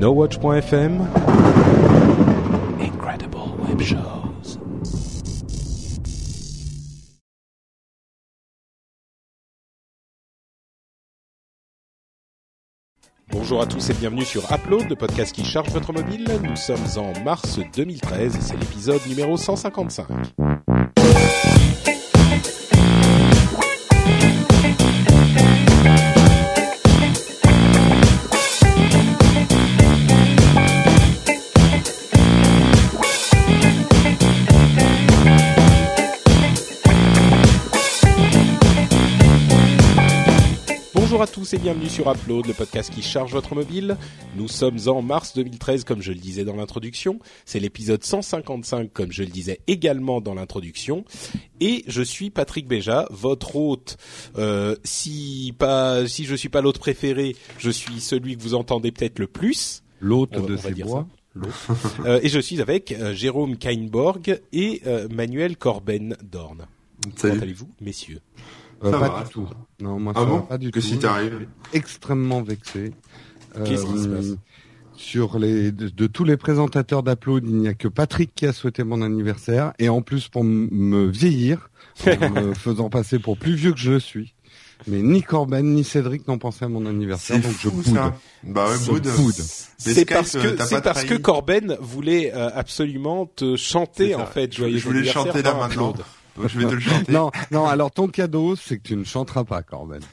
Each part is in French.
NoWatch.fm Incredible Web Shows. Bonjour à tous et bienvenue sur Upload, le podcast qui charge votre mobile. Nous sommes en mars 2013 et c'est l'épisode numéro 155. Tous et bienvenue sur Upload, le podcast qui charge votre mobile. Nous sommes en mars 2013 comme je le disais dans l'introduction. C'est l'épisode 155 comme je le disais également dans l'introduction. Et je suis Patrick Béja, votre hôte. Euh, si pas, si je suis pas l'hôte préféré, je suis celui que vous entendez peut-être le plus. L'hôte de ces dire bois. Euh, et je suis avec euh, Jérôme Kainborg et euh, Manuel Corben Dorn. Comment Salut. allez-vous, messieurs? Ça pas va. du tout. Non, moi Ah ça va pas du Que tout. si t'arrives Extrêmement vexé. Qu'est-ce qui se passe Sur les de, de tous les présentateurs d'Upload, il n'y a que Patrick qui a souhaité mon anniversaire et en plus pour me vieillir, en me faisant passer pour plus vieux que je le suis. Mais ni Corben ni Cédric n'ont pensé à mon anniversaire, C'est donc je boude. ça. Bah ouais, C'est parce euh, que c'est parce que. Corben voulait euh, absolument te chanter en fait Je- joyeux je voulais chanter là dans maintenant. Je vais te le chanter. Non, non. Alors ton cadeau, c'est que tu ne chanteras pas, Corben.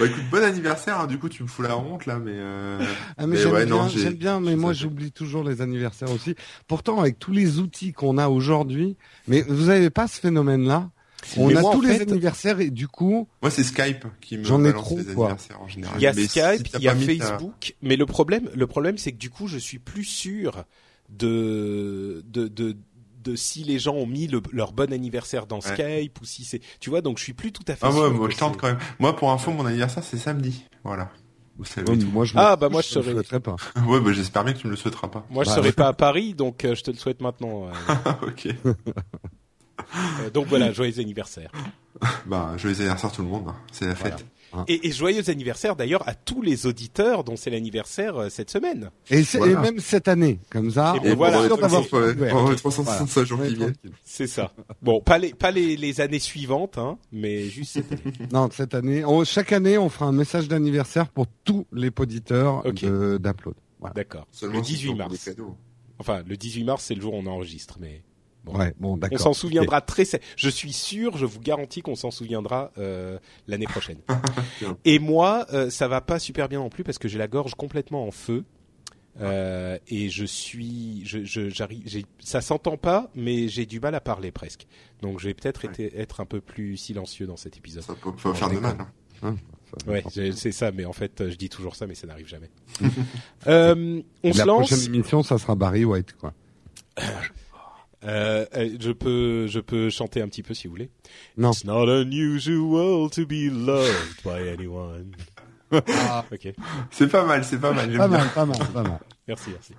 Bah écoute, bon anniversaire. hein. Du coup, tu me fous la honte là, mais. Euh... Ah mais, Mais j'aime ouais, bien, mais moi j'oublie toujours les anniversaires aussi. Pourtant, avec tous les outils qu'on a aujourd'hui, mais vous n'avez pas ce phénomène-là? On Mais a moi, tous les fait, anniversaires et du coup, Moi, c'est Skype qui me J'en ai balance trop, les quoi. anniversaires en général. Il y a Mais Skype, il y a Facebook, mais le problème, le problème, c'est que du coup, je suis plus sûr de de de, de si les gens ont mis le- leur bon anniversaire dans Ouais. Skype ou si c'est, tu vois, donc je suis plus tout à fait Ah sûr. ouais, moi je tente quand même. Moi, pour info, mon anniversaire c'est samedi. Voilà. Vous savez tout. moi je Ah, bah, moi, je serais- souhaiterais pas. Ouais, bah j'espère bien que tu me le souhaiteras pas. Moi, je Bah, serai ouais. pas à Paris, donc euh, je te le souhaite maintenant. euh. ok. Euh, donc voilà, joyeux anniversaire. Bah, joyeux anniversaire tout le monde. hein. C'est la Voilà. fête. Et, et joyeux anniversaire d'ailleurs à tous les auditeurs dont c'est l'anniversaire euh, cette semaine. Et, c'est- Voilà. et même cette année, comme ça, Et on ben est voilà, sûr donc d'avoir c'est- fait Ouais, ouvert. ouais, 365 jours qui viennent. C'est ça. Bon, pas les pas les, les années suivantes, hein, mais juste cette année. Non, cette année, on- chaque année, on fera un message d'anniversaire pour tous les auditeurs Ok. de- d'Upload. Voilà. D'accord. Le si 18 c'est pour mars. Enfin, le 18 mars, c'est le jour où on enregistre, mais Bon. Ouais, bon, on s'en souviendra très. Je suis sûr, je vous garantis qu'on s'en souviendra euh, l'année prochaine. Et moi, euh, ça va pas super bien non plus parce que j'ai la gorge complètement en feu. Euh, et je suis, je, je, j'arrive, j'ai, ça s'entend pas, mais j'ai du mal à parler presque. Donc, je vais peut-être Ouais. être un peu plus silencieux dans cet épisode. Ça peut faire de mal. hein. Ouais, j'ai- c'est ça, mais en fait, je dis toujours ça, mais ça n'arrive jamais. euh, on se La lance. prochaine émission, ça sera Barry White, quoi. Euh, euh, je peux, je peux chanter un petit peu si vous voulez. Non. It's not unusual to be loved by anyone. ok, C'est pas mal, c'est pas mal. Pas bien. mal, pas mal, pas mal. Merci, merci.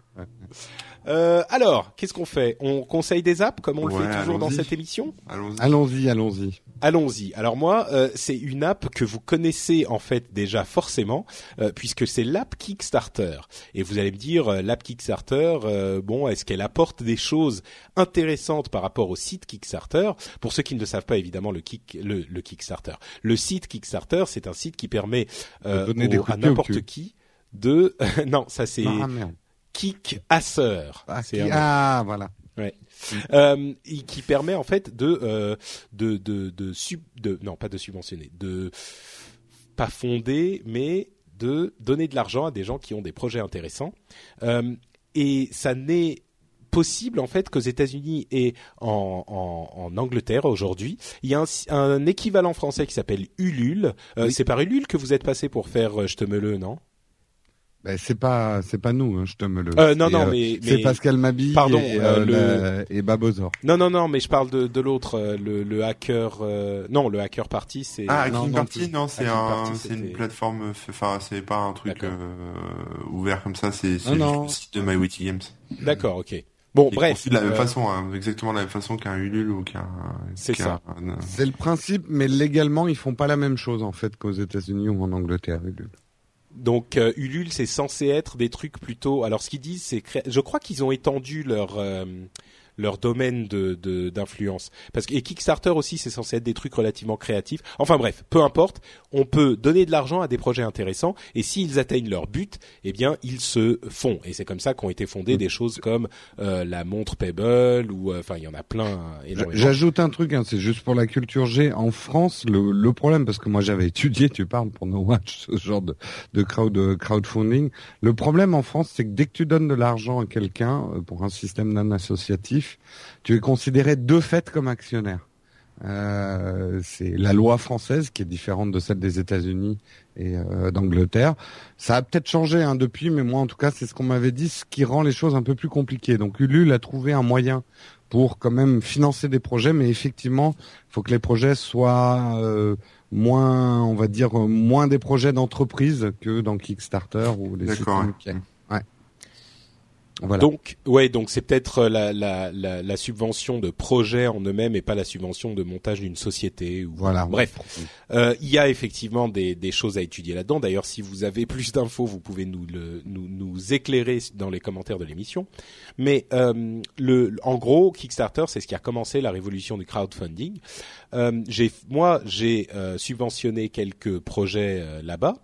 Euh, alors, qu'est-ce qu'on fait? On conseille des apps comme on le fait toujours dans allons-y. cette émission? Allons-y. Allons-y, allons-y. Allons-y. Alors moi, euh, c'est une app que vous connaissez en fait déjà forcément, euh, puisque c'est l'app Kickstarter. Et vous allez me dire, euh, l'app Kickstarter, euh, bon, est-ce qu'elle apporte des choses intéressantes par rapport au site Kickstarter? Pour ceux qui ne le savent pas, évidemment, le, kick, le, le Kickstarter, le site Kickstarter, c'est un site qui permet euh, De donner des au- coups à n'importe cul. qui de non, ça c'est Ah. Kick Asser. Ah, qui- un- ah, voilà. euh, et qui permet en fait de euh, de de de, sub, de non pas de subventionner de pas fonder mais de donner de l'argent à des gens qui ont des projets intéressants Euh, et ça n'est possible en fait qu'aux États-Unis et en, en, en Angleterre aujourd'hui, il y a un, un équivalent français qui s'appelle Ulule. Euh, Oui. C'est par Ulule que vous êtes passé pour faire euh, Je te me le, non? Ben, c'est pas, c'est pas nous, hein, je te me le. euh, Non, C'est, non, euh, mais, C'est mais- Pascal Mabille Pardon, et, euh, euh, et Babozor. non, non, non, mais je parle de, de l'autre, euh, le, le hacker. euh, Non, le hacker party, c'est. Ah, Hacking non Party, non, c'est un, c'est une plateforme, enfin, c'est pas un truc euh, ouvert comme ça, c'est le site de MyWitty Games. D'accord, ok. Bon, bref. de la même euh, façon, hein, exactement de la même façon qu'un Ulule ou qu'un. C'est ça. un- C'est le principe, mais légalement, ils font pas la même chose en fait qu'aux États-Unis ou en Angleterre. Ulule. Donc euh, Ulule, c'est censé être des trucs plutôt. Alors ce qu'ils disent, c'est, je crois qu'ils ont étendu leur euh, leur domaine de de- d'influence. Parce que et Kickstarter aussi, c'est censé être des trucs relativement créatifs. Enfin bref, peu importe. On peut donner de l'argent à des projets intéressants et s'ils atteignent leur but, eh bien ils se font. Et c'est comme ça qu'ont été fondées des choses comme euh, la montre Pebble ou euh, enfin il y en a plein. euh. J'ajoute un truc, hein, c'est juste pour la culture G. En France, le, le problème, parce que moi j'avais étudié, tu parles pour No Watch, ce genre de, de crowd, de crowdfunding. Le problème en France, c'est que dès que tu donnes de l'argent à quelqu'un euh, pour un système non associatif, tu es considéré de fait comme actionnaire. Euh, c'est la loi française qui est différente de celle des États-Unis et euh, d'Angleterre. Ça a peut-être changé hein, depuis, mais moi en tout cas c'est ce qu'on m'avait dit, ce qui rend les choses un peu plus compliquées. Donc Ulule a trouvé un moyen pour quand même financer des projets, mais effectivement, il faut que les projets soient euh, moins, on va dire, euh, moins des projets d'entreprise que dans Kickstarter ou des Ouais. Voilà. Donc, ouais, donc c'est peut-être la, la, la, la subvention de projet en eux-mêmes et pas la subvention de montage d'une société. Ou... voilà. Bref, euh, il y a effectivement des, des choses à étudier là-dedans. D'ailleurs, si vous avez plus d'infos, vous pouvez nous, le, nous, nous éclairer dans les commentaires de l'émission. Mais euh, le, en gros, Kickstarter, c'est ce qui a commencé la révolution du crowdfunding. Euh, j'ai, moi, j'ai euh, subventionné quelques projets euh, là-bas.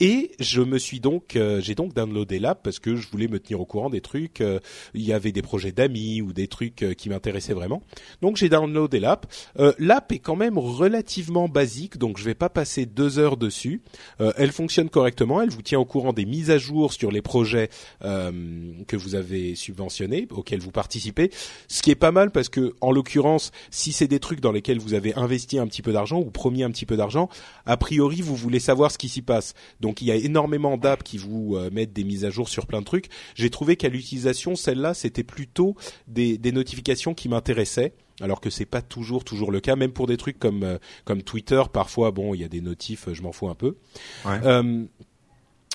Et je me suis donc, euh, j'ai donc downloadé l'app parce que je voulais me tenir au courant des trucs. euh, il y avait des projets d'amis ou des trucs euh, qui m'intéressaient vraiment. Donc j'ai downloadé l'app. Euh, l'app est quand même relativement basique, donc je vais pas passer deux heures dessus. Euh, elle fonctionne correctement. Elle vous tient au courant des mises à jour sur les projets que vous avez subventionnés, auxquels vous participez. Ce qui est pas mal parce que, en l'occurrence, si c'est des trucs dans lesquels vous avez investi un petit peu d'argent ou promis un petit peu d'argent, a priori vous voulez savoir ce qui s'y passe. Donc il y a énormément d'apps qui vous euh, mettent des mises à jour sur plein de trucs. J'ai trouvé qu'à l'utilisation, celle-là, c'était plutôt des, des notifications qui m'intéressaient. Alors que c'est pas toujours toujours le cas, même pour des trucs comme euh, comme Twitter, parfois bon, il y a des notifs, je m'en fous un peu. Ouais. Euh,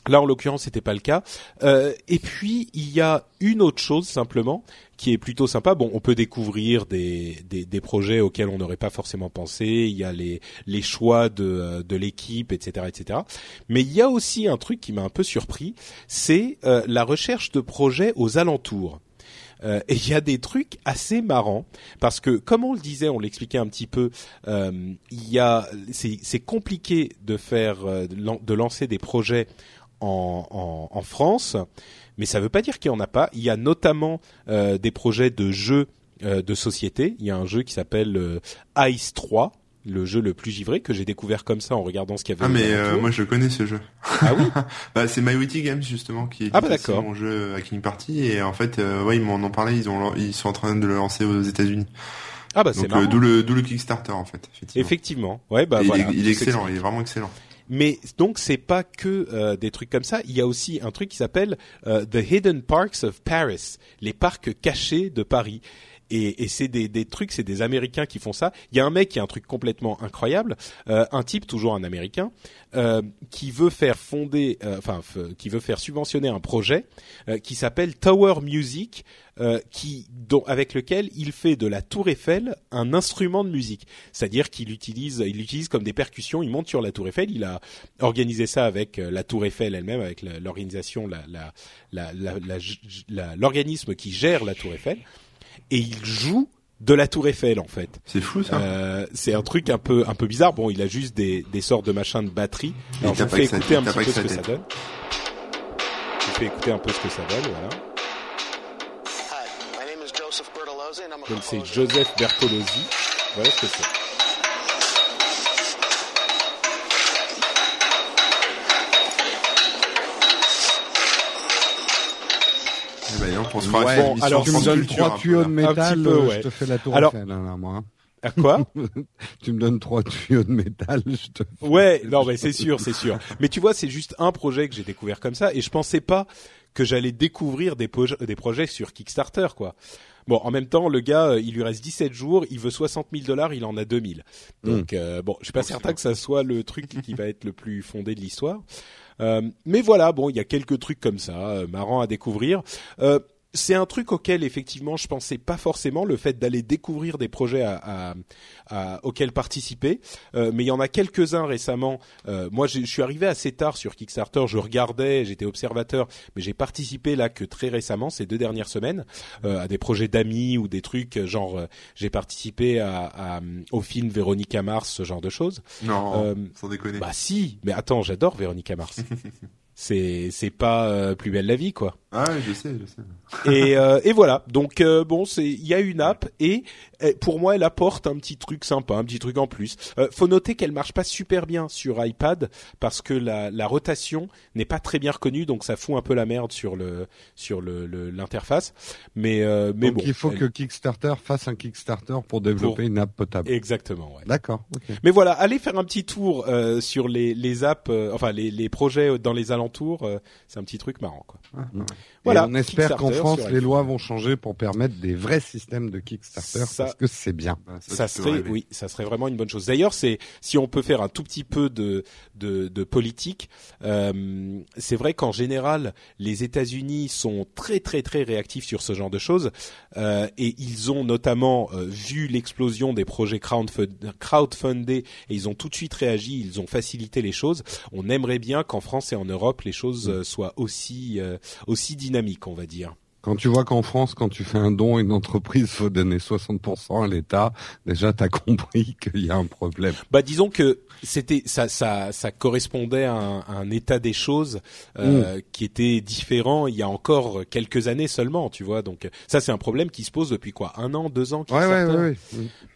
Là, en l'occurrence, c'était pas le cas. Euh, et puis, il y a une autre chose simplement qui est plutôt sympa. Bon, on peut découvrir des, des, des projets auxquels on n'aurait pas forcément pensé. Il y a les, les choix de, euh, de l'équipe, etc., etc. Mais il y a aussi un truc qui m'a un peu surpris, c'est euh, la recherche de projets aux alentours. Euh, et il y a des trucs assez marrants parce que, comme on le disait, on l'expliquait un petit peu, euh, il y a, c'est, compliqué de faire, euh, de lancer des projets en, en, en France, mais ça ne veut pas dire qu'il y en a pas. Il y a notamment euh, des projets de jeux euh, de société. Il y a un jeu qui s'appelle euh, Ice 3, le jeu le plus givré que j'ai découvert comme ça en regardant ce qu'il y avait. Ah mais euh, moi je connais ce jeu. Ah oui. Bah, c'est My Witty Games justement qui est Ah bah, mon jeu à King Party et en fait euh, ouais ils m'en ont parlé ils ont ils sont en train de le lancer aux États-Unis. Ah bah c'est euh, d'où le d'où le Kickstarter en fait effectivement. Effectivement. Ouais bah Et il voilà. est- il, est excellent, il est vraiment excellent. Mais donc c'est pas que euh, des trucs comme ça. Il y a aussi un truc qui s'appelle euh, The Hidden Parks of Paris, les parcs cachés de Paris. Et, et c'est des, des trucs, c'est des Américains qui font ça. Il y a un mec qui a un truc complètement incroyable, euh, un type toujours un Américain, euh, qui veut faire fonder, euh, enfin qui veut faire subventionner un projet euh, qui s'appelle Tower Music, euh, qui dont, avec lequel il fait de la Tour Eiffel un instrument de musique. C'est-à-dire qu'il utilise, il l'utilise comme des percussions. Il monte sur la Tour Eiffel. Il a organisé ça avec euh, la Tour Eiffel elle-même, avec l'organisation, la, la, la, la- la- l'organisme qui gère la Tour Eiffel, et il joue de la Tour Eiffel en fait. C'est fou ça. Euh, c'est un truc un peu un peu bizarre. Bon, il a juste des, des sortes de machins de batterie. Alors je vous fais écouter un petit peu ce que ça donne. Je vous fais écouter un peu ce que ça donne. Voilà. Hi, my name is Joseph Bertolozzi, and I'm a Donc c'est. Joseph Bertolozzi. Voilà ce que c'est. Eh ben, non, pour se Ouais, faire bon, émission alors, tu me donnes trois tuyaux là. de métal, petit peu, euh, ouais. je te fais la tour Alors- Eiffel, hein, là, moi. hein. À quoi Tu me donnes trois tuyaux de métal, je te Ouais, non, mais c'est sûr, c'est sûr. Mais tu vois, c'est juste un projet que j'ai découvert comme ça, et je pensais pas que j'allais découvrir des, projets sur Kickstarter, quoi. Bon, en même temps, le gars, euh, il lui reste 17 jours, il veut 60 000 dollars, il en a 2000. Donc, euh, bon, je suis pas certain que ça soit le truc qui va être le plus fondé de l'histoire. Euh, mais voilà, bon, il y a quelques trucs comme ça, euh, marrants à découvrir. Euh, c'est un truc auquel effectivement je pensais pas forcément le fait d'aller découvrir des projets à, à, à- auxquels participer. Euh, mais il y en a quelques-uns récemment. Euh, moi, je suis arrivé assez tard sur Kickstarter. Je regardais, j'étais observateur, mais j'ai participé là que très récemment, ces deux dernières semaines, euh, à des projets d'amis ou des trucs genre. euh, j'ai participé à, à, au film Véronica Mars, ce genre de choses. Non, Euh, sans déconner. Bah si, mais attends, j'adore Véronica Mars. c'est c'est pas euh, plus belle la vie quoi. Ah, je sais, je sais. et, euh, et voilà. Donc euh, bon, c'est il y a une app et euh, pour moi elle apporte un petit truc sympa, un petit truc en plus. Euh, faut noter qu'elle marche pas super bien sur iPad parce que la, la rotation n'est pas très bien reconnue, donc ça fout un peu la merde sur le sur le le- l'interface. Mais euh, mais Donc bon, il faut elle- que Kickstarter fasse un Kickstarter pour développer une app potable. exactement. Ouais. D'accord. Mais voilà, allez faire un petit tour euh, sur les les apps, euh, enfin les les projets dans les alentours. euh, c'est un petit truc marrant quoi. Ah, ouais. Voilà, on espère qu'en France, les lois vont changer pour permettre des vrais systèmes de Kickstarter Ça- parce que c'est bien. Bah, ça serait oui ça serait vraiment une bonne chose. D'ailleurs c'est si on peut faire un tout petit peu de de, de politique euh, c'est vrai qu'en général les États-Unis sont très très très réactifs sur ce genre de choses euh, et ils ont notamment euh, vu l'explosion des projets crowdfund- crowdfundés et ils ont tout de suite réagi ils ont facilité les choses. On aimerait bien qu'en France et en Europe les choses euh, soient aussi euh, aussi dynamiques on va dire Quand tu vois qu'en France, quand tu fais un don à une entreprise, faut donner 60% à l'État, déjà t'as compris qu'il y a un problème. Bah disons que c'était ça ça ça correspondait à un, à un état des choses euh, qui était différent il y a encore quelques années seulement, tu vois. Donc ça c'est un problème qui se pose depuis quoi? Un an, deux ans. Ouais, ouais, ouais, ouais.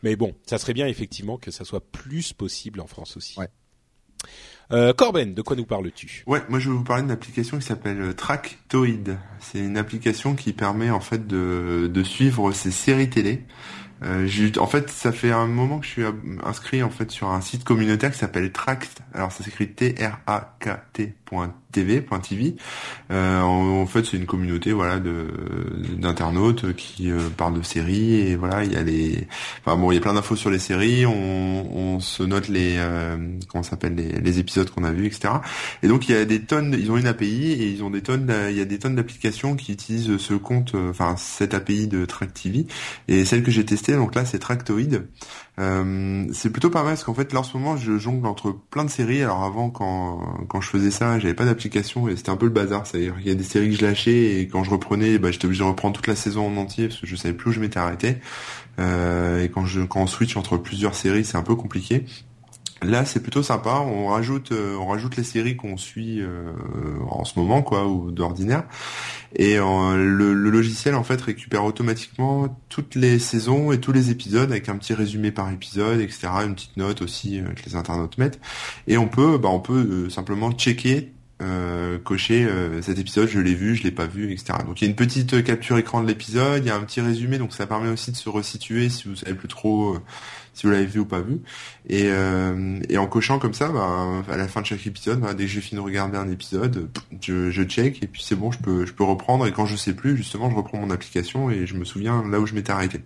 Mais bon, ça serait bien effectivement que ça soit plus possible en France aussi. Ouais. Euh, Corben, de quoi nous parles-tu? Ouais, moi je vais vous parler d'une application qui s'appelle euh, Tractoid. C'est une application qui permet en fait de, de suivre ces séries télé. Euh, en fait, ça fait un moment que je suis inscrit en fait sur un site communautaire qui s'appelle Tract. Alors ça s'écrit T-R-A-K-T.tv.tv. Euh, en, fait, c'est une communauté voilà de d'internautes qui euh, parlent de séries et voilà, il y a les enfin bon, il y a plein d'infos sur les séries, on, se note les euh, comment s'appelle les, épisodes qu'on a vus, etc. Et donc il y a des tonnes, ils ont une API et ils ont des tonnes, il y a des tonnes d'applications qui utilisent ce compte, euh, enfin cette API de Track TV. Et celle que j'ai testée, donc là c'est Tractoid. Euh, c'est plutôt pas mal parce qu'en fait là en ce moment je jongle entre plein de séries. Alors avant quand quand je faisais ça, j'avais pas d'application et c'était un peu le bazar. C'est-à-dire qu'il y a des séries que je lâchais et quand je reprenais, bah, j'étais obligé de reprendre toute la saison en entier parce que je savais plus où je m'étais arrêté. Euh, et quand je quand on switch entre plusieurs séries, c'est un peu compliqué. Là, c'est plutôt sympa. On rajoute, euh, on rajoute les séries qu'on suit euh, en ce moment, quoi, ou d'ordinaire. Et euh, le, logiciel, en fait, récupère automatiquement toutes les saisons et tous les épisodes avec un petit résumé par épisode, etc. Une petite note aussi que les internautes mettent. Et on peut, bah, on peut simplement checker. cocher cet épisode, je l'ai vu, je l'ai pas vu, etc. Donc il y a une petite capture écran de l'épisode, il y a un petit résumé, donc ça permet aussi de se resituer si vous savez plus trop si vous l'avez vu ou pas vu. Et, euh, et en cochant comme ça, bah, à la fin de chaque épisode, bah, dès que j'ai fini de regarder un épisode, je, je check et puis c'est bon, je peux, je peux reprendre. Et quand je sais plus, justement, je reprends mon application et je me souviens là où je m'étais arrêté.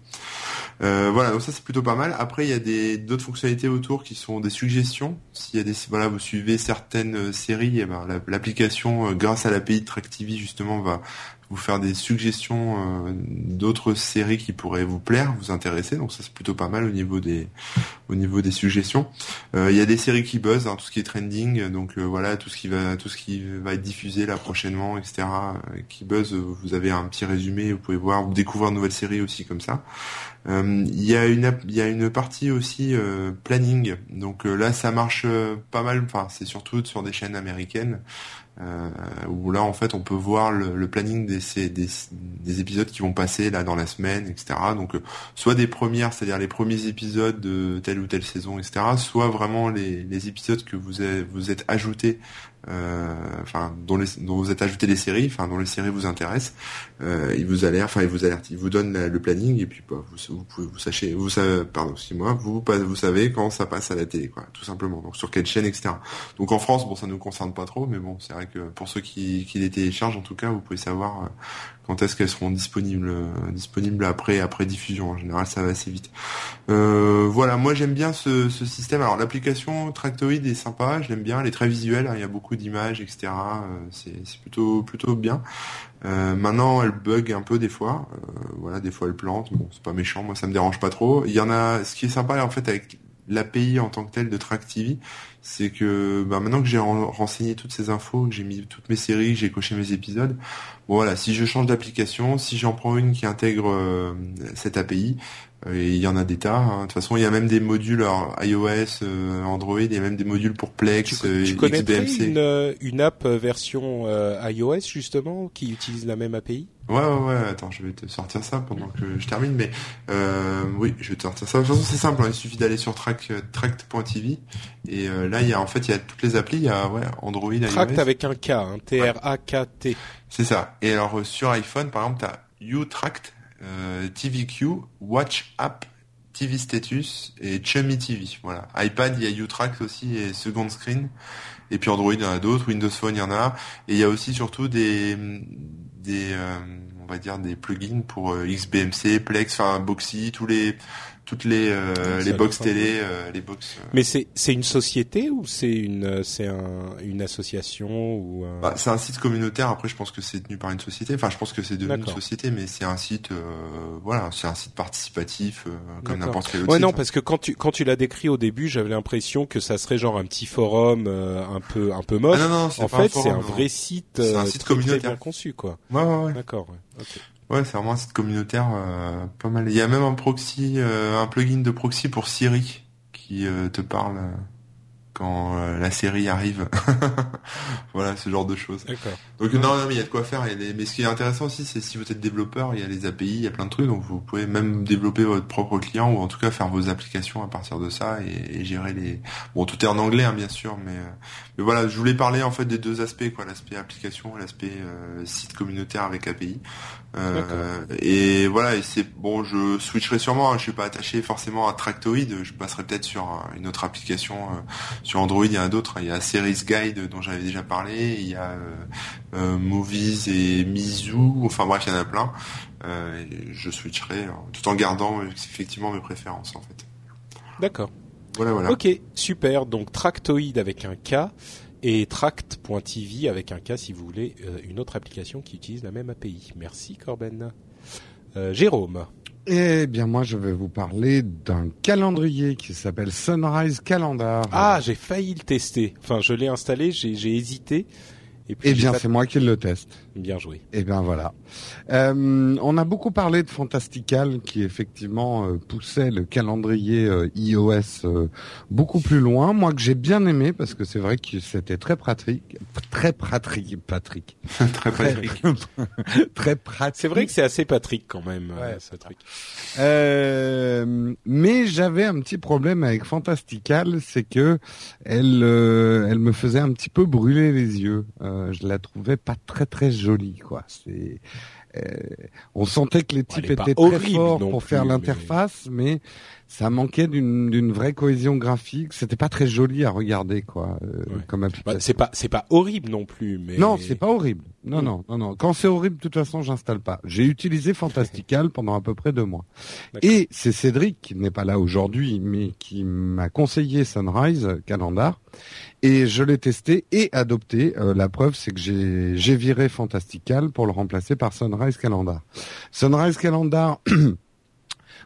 Euh, voilà, donc ça c'est plutôt pas mal. Après, il y a des d'autres fonctionnalités autour qui sont des suggestions. S'il y a des, voilà, vous suivez certaines euh, séries, et ben la- l'application, euh, grâce à l'API de justement, va vous faire des suggestions euh, d'autres séries qui pourraient vous plaire, vous intéresser. Donc ça c'est plutôt pas mal au niveau des au niveau des suggestions. Euh, Il y a des séries qui buzzent, hein, tout ce qui est trending, donc euh, voilà tout ce qui va tout ce qui va être diffusé là prochainement, etc. euh, qui buzz, vous avez un petit résumé, vous pouvez voir, vous découvrir de nouvelles séries aussi comme ça. Euh, Il y a une il y a une partie aussi planning, donc là ça marche pas mal. Enfin c'est surtout sur des chaînes américaines euh, où là en fait on peut voir le, planning des, des, des épisodes qui vont passer là dans la semaine, etc. Donc euh, soit des premières, c'est-à-dire les premiers épisodes de telle ou telle saison, etc. Soit vraiment les, épisodes que vous vous êtes ajoutés, enfin dont, vous êtes ajouté les séries, enfin dont les séries vous intéressent. Euh, il vous alerte, enfin il vous alerte, il vous donne le planning et puis bah, vous, vous pouvez vous sachez, vous savez, pardon, excusez-moi, vous vous savez quand ça passe à la télé, quoi, tout simplement. Donc sur quelle chaîne, etc. Donc en France, bon, ça nous concerne pas trop, mais bon, c'est vrai que pour ceux qui qui, qui les téléchargent, en tout cas, vous pouvez savoir euh, quand est-ce qu'elles seront disponibles euh, disponibles après après diffusion. En général, ça va assez vite. Euh, voilà, moi j'aime bien ce, système. Alors l'application Tractoid est sympa, je l'aime bien. Elle est très visuelle, hein, il y a beaucoup d'images, etc. Euh, c'est plutôt plutôt bien. Maintenant, elle bug un peu des fois. Voilà, des fois elle plante. Bon, c'est pas méchant, moi ça me dérange pas trop. Il y en a. Ce qui est sympa en fait avec l'API en tant que tel de Track TV, c'est que bah, maintenant que j'ai ren- renseigné toutes ces infos, que j'ai mis toutes mes séries, que j'ai coché mes épisodes, bon voilà, si je change d'application, si j'en prends une qui intègre euh, cette API, et il y en a des tas. hein. De toute façon, il y a même des modules alors, iOS, euh, Android, il y a même des modules pour Plex, Tu, euh, tu une, euh, une app euh, version euh, iOS justement qui utilise la même API Ouais, ouais, ouais, attends, je vais te sortir ça pendant que je termine, mais euh, oui, je vais te sortir ça. De toute façon, c'est simple, hein, il suffit d'aller sur track, euh, tract.tv et euh, là, il y a en fait, il y a toutes les applis, il y a ouais, Android, Tract iOS. avec un K, hein, T-R-A-K-T. C'est ça. Et alors sur iPhone, par exemple, t'as UTract, euh, TVQ, Watch App, TV Status et Chummy TV. Voilà. iPad, il y a UTract aussi et Second Screen. Et puis Android, il y en a d'autres. Windows Phone, il y en a. Et il y a aussi surtout des des euh, on va dire des plugins pour euh, XBMC, Plex, enfin Boxy, tous les toutes les euh, Ça les a box télé, euh, les box. euh, Mais c'est c'est une société ou c'est une euh, c'est un, une association ou un... Bah, c'est un site communautaire. Après, je pense que c'est tenu par une société. Enfin, je pense que c'est devenu une société, mais c'est un site, euh, voilà, c'est un site participatif euh, comme n'importe quel autre Ouais site. non parce que quand tu quand tu l'as décrit au début j'avais l'impression que ça serait genre un petit forum euh, un peu un peu moche. Ah non, non, c'est en pas fait forum, c'est un vrai site, C'est un euh, site très, très communautaire. bien conçu quoi. Ouais, ouais, ouais. D'accord. Ouais. ok. Ouais, c'est vraiment un site communautaire, euh, pas mal. Il y a même un proxy, euh, un plugin de proxy pour Siri qui euh, te parle euh, quand euh, la série arrive. voilà, ce genre de choses. Donc non, non, mais il y a de quoi faire. Il y a des- Mais ce qui est intéressant aussi, c'est si vous êtes développeur, il y a les API, il y a plein de trucs, donc vous pouvez même développer votre propre client ou en tout cas faire vos applications à partir de ça et, et gérer les. Bon, tout est en anglais, hein, bien sûr, mais, euh, mais voilà, je voulais parler en fait des deux aspects, quoi, l'aspect application et l'aspect euh, site communautaire avec API. Euh, et voilà, et c'est bon, je switcherai sûrement. hein, je suis pas attaché forcément à Tractoid. Je passerai peut-être sur euh, une autre application euh, sur Android. Il y en a d'autres. hein. Il y a Series Guide dont j'avais déjà parlé. Il y a euh, euh, Movies et Mizu. Enfin bref, il y en a plein. Euh, et je switcherai euh, tout en gardant effectivement mes préférences en fait. D'accord. Voilà, voilà. Ok, super. Donc Tractoid avec un K et Tract.tv avec un K si vous voulez une autre application qui utilise la même API. Merci Corben. Euh, Jérôme. Eh bien, moi, je vais vous parler d'un calendrier qui s'appelle Sunrise Calendar. Ah, j'ai failli le tester. Enfin, je l'ai installé, j'ai hésité. Et puis Eh bien, c'est moi qui le teste. Bien joué. Eh bien voilà. Euh, on a beaucoup parlé de Fantastical qui effectivement euh, poussait le calendrier euh, iOS euh, beaucoup plus loin. Moi que j'ai bien aimé parce que c'est vrai que c'était très pratique, très pratique, Patrick, Très pratique. très pratique. C'est vrai que c'est assez Patrick quand même, euh, Ouais. ce truc. Euh, mais j'avais un petit problème avec Fantastical, c'est que elle, euh, elle me faisait un petit peu brûler les yeux. Euh, je la trouvais pas très très jolie, quoi. C'est, euh, on sentait que les types étaient très horrible forts pour plus, faire mais- l'interface, mais... ça manquait d'une d'une vraie cohésion graphique. C'était pas très joli à regarder, quoi, euh, Ouais. comme Bah, application. c'est pas c'est pas horrible non plus, mais Non, c'est pas horrible. Non, non, non, non. Quand c'est horrible, de toute façon, j'installe pas. J'ai utilisé Fantastical pendant à peu près deux mois. Et c'est Cédric, qui n'est pas là aujourd'hui, mais qui m'a conseillé Sunrise Calendar. Et je l'ai testé et adopté. Euh, la preuve, c'est que j'ai j'ai viré Fantastical pour le remplacer par Sunrise Calendar. Sunrise Calendar...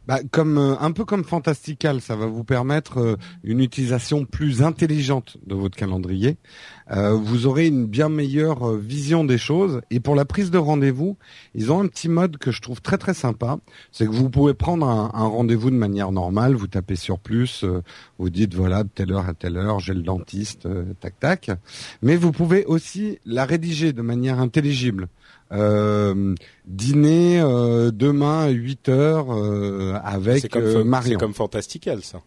Bah, comme euh, un peu comme Fantastical, ça va vous permettre euh, une utilisation plus intelligente de votre calendrier. Euh, vous aurez une bien meilleure vision des choses. Et pour la prise de rendez-vous, ils ont un petit mode que je trouve très très sympa. C'est que vous pouvez prendre un, rendez-vous de manière normale, vous tapez sur plus, vous dites voilà de telle heure à telle heure, j'ai le dentiste, tac tac. Mais vous pouvez aussi la rédiger de manière intelligible. Euh, dîner euh, demain à 8 heures euh, avec comme, euh, Marion. c'est comme Fantastical ça.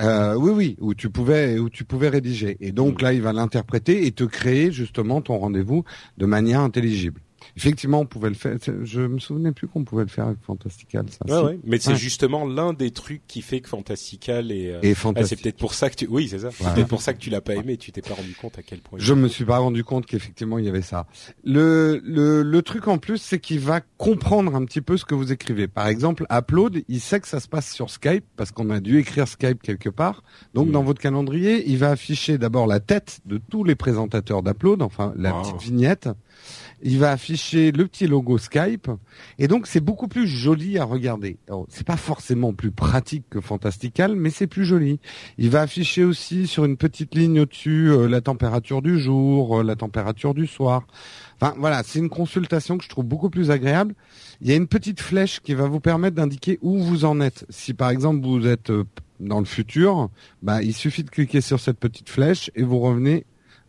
Euh, oui, oui, où tu pouvais, où tu pouvais rédiger. Et donc là, il va l'interpréter et te créer justement ton rendez-vous de manière intelligible. Effectivement, on pouvait le faire. Je me souvenais plus qu'on pouvait le faire avec Fantastical. Ça. Ouais, ouais. Mais c'est justement l'un des trucs qui fait que Fantastical est. euh, Et ah, c'est peut-être pour ça que tu. Oui, c'est ça. C'est peut-être pour ça que tu l'as pas aimé. Tu t'es pas rendu compte à quel point. Je me suis pas rendu compte qu'effectivement il y avait ça. Le, le, le truc en plus, c'est qu'il va comprendre un petit peu ce que vous écrivez. Par exemple, Upload, il sait que ça se passe sur Skype parce qu'on a dû écrire Skype quelque part. Donc Mhm. dans votre calendrier, il va afficher d'abord la tête de tous les présentateurs d'Upload, enfin la Wow. petite vignette. Il va afficher le petit logo Skype et donc c'est beaucoup plus joli à regarder. C'est pas forcément plus pratique que Fantastical, mais c'est plus joli. Il va afficher aussi sur une petite ligne au-dessus euh, la température du jour, euh, la température du soir. Enfin voilà, c'est une consultation que je trouve beaucoup plus agréable. Il y a une petite flèche qui va vous permettre d'indiquer où vous en êtes. Si par exemple vous êtes euh, dans le futur, bah il suffit de cliquer sur cette petite flèche et vous revenez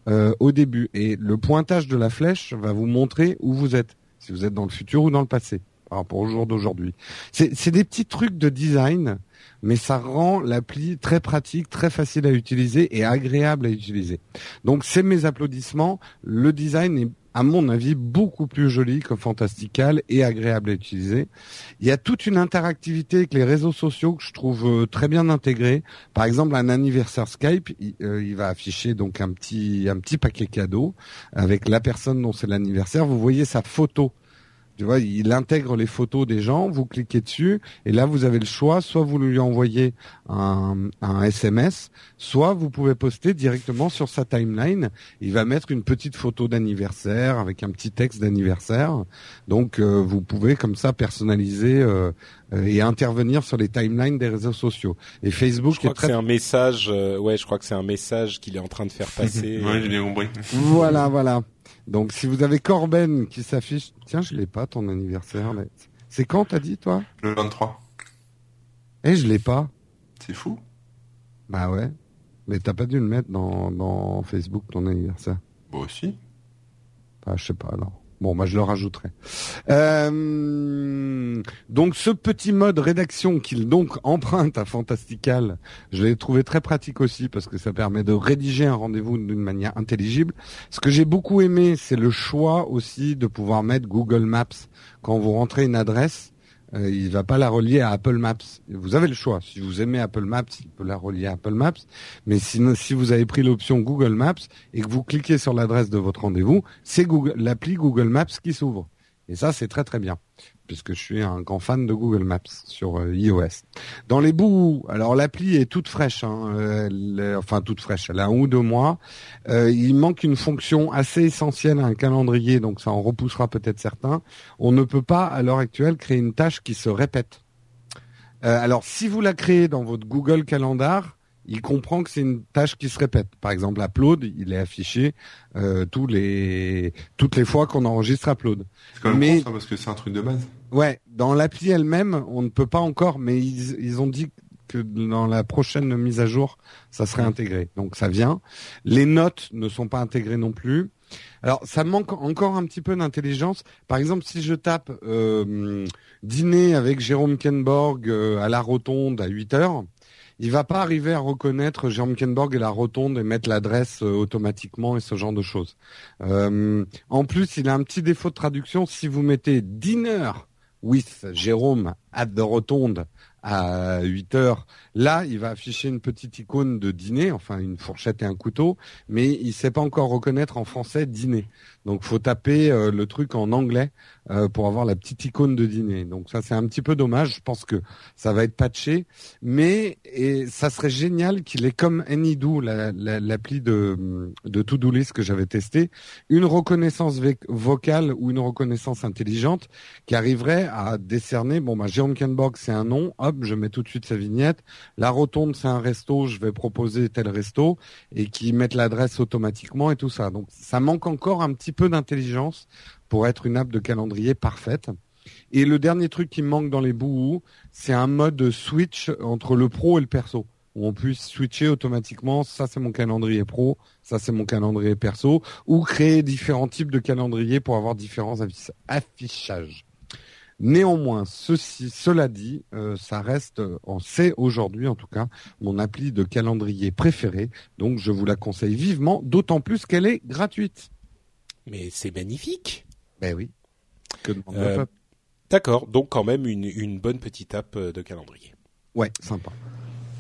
euh, au début. Et le pointage de la flèche va vous montrer où vous êtes, si vous êtes dans le futur ou dans le passé, par rapport au jour d'aujourd'hui. C'est des petits trucs de design, mais ça rend l'appli très pratique, très facile à utiliser et agréable à utiliser. Donc c'est mes applaudissements. Le design est à mon avis, beaucoup plus joli que Fantastical et agréable à utiliser. Il y a toute une interactivité avec les réseaux sociaux que je trouve euh, très bien intégrée. Par exemple, un anniversaire Skype, il, euh, il va afficher donc un petit un petit paquet cadeau avec la personne dont c'est l'anniversaire. Vous voyez sa photo. Tu vois, il intègre les photos des gens, vous cliquez dessus, et là vous avez le choix, soit vous lui envoyez un, un SMS, soit vous pouvez poster directement sur sa timeline. Il va mettre une petite photo d'anniversaire avec un petit texte d'anniversaire. Donc euh, vous pouvez comme ça personnaliser euh, euh, et intervenir sur les timelines des réseaux sociaux. Et Facebook Je crois est que très c'est un message. euh, ouais, je crois que c'est un message qu'il est en train de faire passer. Ouais, j'ai bien compris. Voilà, voilà. Donc si vous avez Corben qui s'affiche, tiens, je l'ai pas ton anniversaire. mais- C'est quand t'as dit toi? Le 23. Eh, je l'ai pas. C'est fou. Bah ouais. Mais t'as pas dû le mettre dans, dans Facebook ton anniversaire? Bon aussi. Bah, je sais pas alors. Bon, bah je le rajouterai. Euh, donc ce petit mode rédaction qu'il donc emprunte à Fantastical, je l'ai trouvé très pratique aussi parce que ça permet de rédiger un rendez-vous d'une manière intelligible. Ce que j'ai beaucoup aimé, c'est le choix aussi de pouvoir mettre Google Maps quand vous rentrez une adresse. Euh, il va pas la relier à Apple Maps. Vous avez le choix. Si vous aimez Apple Maps, il peut la relier à Apple Maps. Mais si vous avez pris l'option Google Maps et que vous cliquez sur l'adresse de votre rendez-vous, c'est l'appli Google Maps qui s'ouvre. Et ça, c'est très très bien, puisque je suis un grand fan de Google Maps sur euh, iOS. Dans les bouts, alors l'appli est toute fraîche, hein, enfin toute fraîche, elle a un ou deux mois. Euh, il manque une fonction assez essentielle à un calendrier, donc ça en repoussera peut-être certains. On ne peut pas, à l'heure actuelle, créer une tâche qui se répète. Euh, alors, si vous la créez dans votre Google Calendar, il comprend que c'est une tâche qui se répète. Par exemple, Upload, il est affiché euh, tous les toutes les fois qu'on enregistre Upload. C'est quand même Mais- con, ça parce que c'est un truc de base. Ouais, dans l'appli elle-même, on ne peut pas encore, mais ils, ils ont dit que dans la prochaine mise à jour, ça serait intégré. Donc ça vient. Les notes ne sont pas intégrées non plus. Alors ça manque encore un petit peu d'intelligence. Par exemple, si je tape euh, dîner avec Jérôme Kenborg euh, à la Rotonde à 8 heures, il va pas arriver à reconnaître Jérôme Kenborg et la Rotonde et mettre l'adresse euh, automatiquement et ce genre de choses. Euh, en plus, il a un petit défaut de traduction. Si vous mettez dinner with Jérôme at the Rotonde à 8 heures, là, il va afficher une petite icône de dîner, enfin une fourchette et un couteau, mais il sait pas encore reconnaître en français dîner. Donc, faut taper euh, le truc en anglais euh, pour avoir la petite icône de dîner. Donc ça, c'est un petit peu dommage. Je pense que ça va être patché, mais et ça serait génial qu'il ait comme Anydo, la- la- l'appli de de To-Do List que j'avais testé, une reconnaissance vocale ou une reconnaissance intelligente qui arriverait à décerner, bon, bah, Jérôme Kenborg, c'est un nom, hop, je mets tout de suite sa vignette. La rotonde, c'est un resto, je vais proposer tel resto et qui mette l'adresse automatiquement et tout ça. Donc, ça manque encore un petit peu d'intelligence pour être une app de calendrier parfaite. Et le dernier truc qui me manque dans les bouts, c'est un mode switch entre le pro et le perso où on puisse switcher automatiquement, ça c'est mon calendrier pro, ça c'est mon calendrier perso, ou créer différents types de calendriers pour avoir différents affi- affichages. Néanmoins, ceci, cela dit, euh, ça reste, euh, on sait aujourd'hui en tout cas, mon appli de calendrier préféré, donc je vous la conseille vivement, d'autant plus qu'elle est gratuite. Mais c'est magnifique. Ben oui. Que demande Euh, le peuple D'accord, donc quand même une, une bonne petite app euh, de calendrier. Ouais, sympa.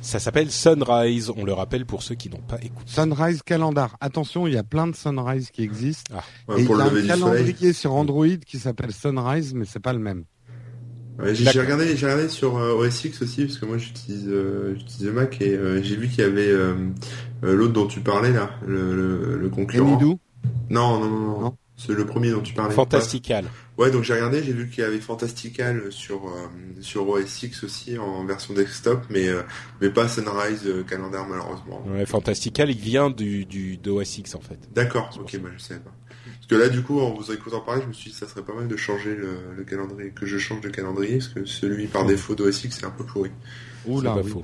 Ça s'appelle Sunrise, on le rappelle pour ceux qui n'ont pas écouté. Sunrise Calendar. Attention, il y a plein de Sunrise qui existent. Ouais, et il y a un soleil. calendrier sur Android qui s'appelle Sunrise, mais c'est pas le même. Ouais, j'ai regardé, j'ai regardé sur euh, OS X aussi parce que moi j'utilise, euh, j'utilise le Mac et euh, j'ai vu qu'il y avait euh, euh, l'autre dont tu parlais là, le, le, le concurrent. Non, non, non, non. Non. C'est le premier dont tu parlais. Fantastical. Ouais, donc j'ai regardé, j'ai vu qu'il y avait Fantastical sur euh, sur OS X aussi en version desktop, mais euh, mais pas Sunrise euh, Calendar malheureusement. Ouais, Fantastical, il vient du, du d'OS X en fait. D'accord, ok, bah je savais pas. Parce que là, du coup, en vous écoutant parler, je me suis dit ça serait pas mal de changer le, le calendrier, que je change de calendrier, parce que celui par défaut d'OS X c'est un peu pourri. Oula, c'est pas oui. faux.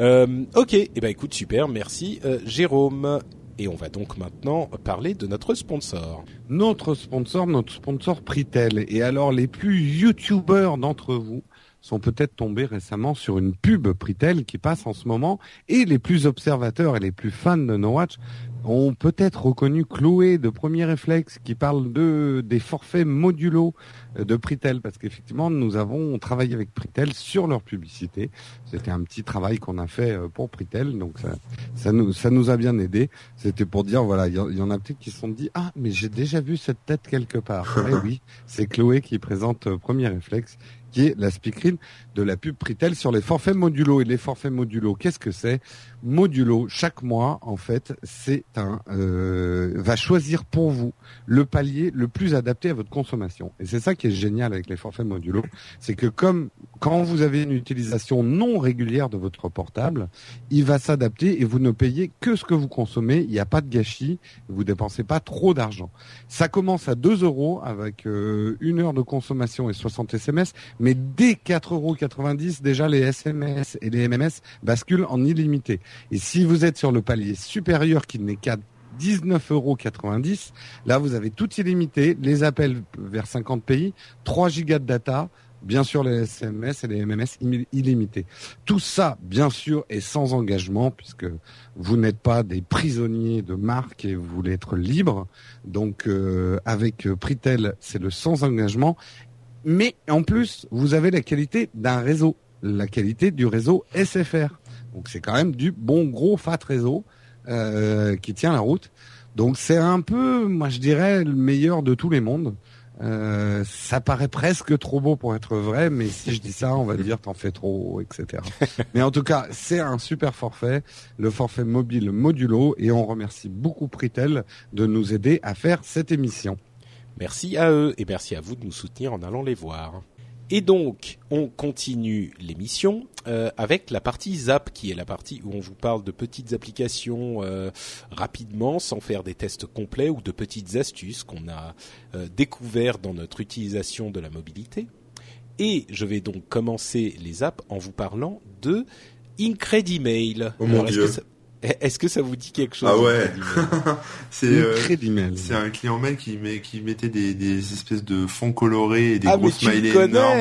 Euh, ok, et eh ben écoute, super, merci euh, Jérôme. Et on va donc maintenant parler de notre sponsor. Notre sponsor, notre sponsor Pritel. Et alors, les plus youtubeurs d'entre vous sont peut-être tombés récemment sur une pub Pritel qui passe en ce moment. Et les plus observateurs et les plus fans de No Watch ont peut-être reconnu Chloé de Premier Réflexe qui parle de des forfaits modulo euh, de Pritel parce qu'effectivement nous avons travaillé avec Pritel sur leur publicité. C'était un petit travail qu'on a fait euh, pour Pritel donc ça, ça nous ça nous a bien aidé. C'était pour dire voilà il y, en- il y en a peut-être qui se sont dit ah mais j'ai déjà vu cette tête quelque part. Eh oui c'est Chloé qui présente euh, Premier Réflexe qui est la speakerine de la pub Pritel sur les forfaits modulo et les forfaits modulo qu'est-ce que c'est? Modulo chaque mois en fait c'est un euh, va choisir pour vous le palier le plus adapté à votre consommation. Et c'est ça qui est génial avec les forfaits modulo c'est que comme quand vous avez une utilisation non régulière de votre portable il va s'adapter et vous ne payez que ce que vous consommez. Il n'y a pas de gâchis vous dépensez pas trop d'argent. Ça commence à 2 euros avec euh, une heure de consommation et 60 SMS mais dès 4,90 euros déjà les SMS et les MMS basculent en illimité et si vous êtes sur le palier supérieur qui n'est qu'à 19,90 euros, là vous avez tout illimité, les appels vers 50 pays, 3 gigas de data, bien sûr les SMS et les MMS illi- illimités. Tout ça, bien sûr, est sans engagement puisque vous n'êtes pas des prisonniers de marque et vous voulez être libre. Donc euh, avec Pritel, c'est le sans engagement. Mais en plus, vous avez la qualité d'un réseau, la qualité du réseau SFR. Donc c'est quand même du bon gros fat réseau euh, qui tient la route. Donc c'est un peu, moi je dirais, le meilleur de tous les mondes. Euh, ça paraît presque trop beau pour être vrai, mais si je dis ça, on va dire t'en fais trop, etc. mais en tout cas, c'est un super forfait, le forfait mobile modulo, et on remercie beaucoup Pritel de nous aider à faire cette émission. Merci à eux et merci à vous de nous soutenir en allant les voir. Et donc, on continue l'émission euh, avec la partie Zap, qui est la partie où on vous parle de petites applications euh, rapidement, sans faire des tests complets, ou de petites astuces qu'on a euh, découvert dans notre utilisation de la mobilité. Et je vais donc commencer les apps en vous parlant de Incredimail. Oh mon Alors, est-ce Dieu. que ça- Est-ce que ça vous dit quelque chose Ah ouais. C'est euh, c'est un client mail qui met qui mettait des, des espèces de fonds colorés et des Ah gros smileys le énormes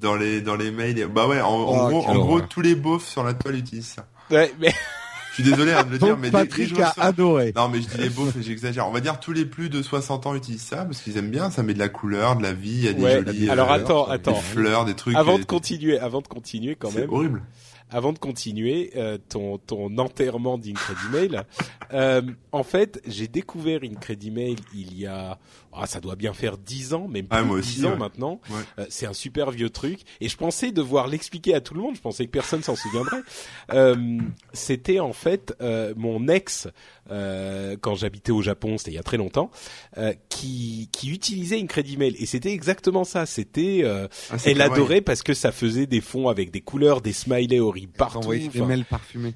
dans les dans les mails. Bah ouais, en, en Oh, gros, en gros tous les beaufs sur la toile utilisent ça. Ouais, mais Je suis désolé de le dire, mais Patrick je vois a adoré. Non mais je dis les beaufs et j'exagère. On va dire tous les plus de 60 ans utilisent ça parce qu'ils aiment bien. Ça met de la couleur, de la vie, il y a des Ouais, jolies alors euh, attends, des attends. des fleurs, des trucs. Avant euh, de continuer, avant de continuer quand C'est même, horrible. Avant de continuer euh, ton enterrement d'Incredimail, euh, en fait, j'ai découvert Incredimail il y a, ah, ça doit bien faire dix ans, même plus Ah, moi de aussi, 10 ans ouais. maintenant. Ouais. Euh, c'est un super vieux truc, et je pensais devoir l'expliquer à tout le monde. Je pensais que personne s'en souviendrait. Euh, C'était en fait euh, mon ex euh, quand j'habitais au Japon, c'était il y a très longtemps, euh, qui qui utilisait Incredimail, et c'était exactement ça. C'était euh, Ah, elle adorait parce que ça faisait des fonds avec des couleurs, des smileys horribles partout. Des mails parfumés.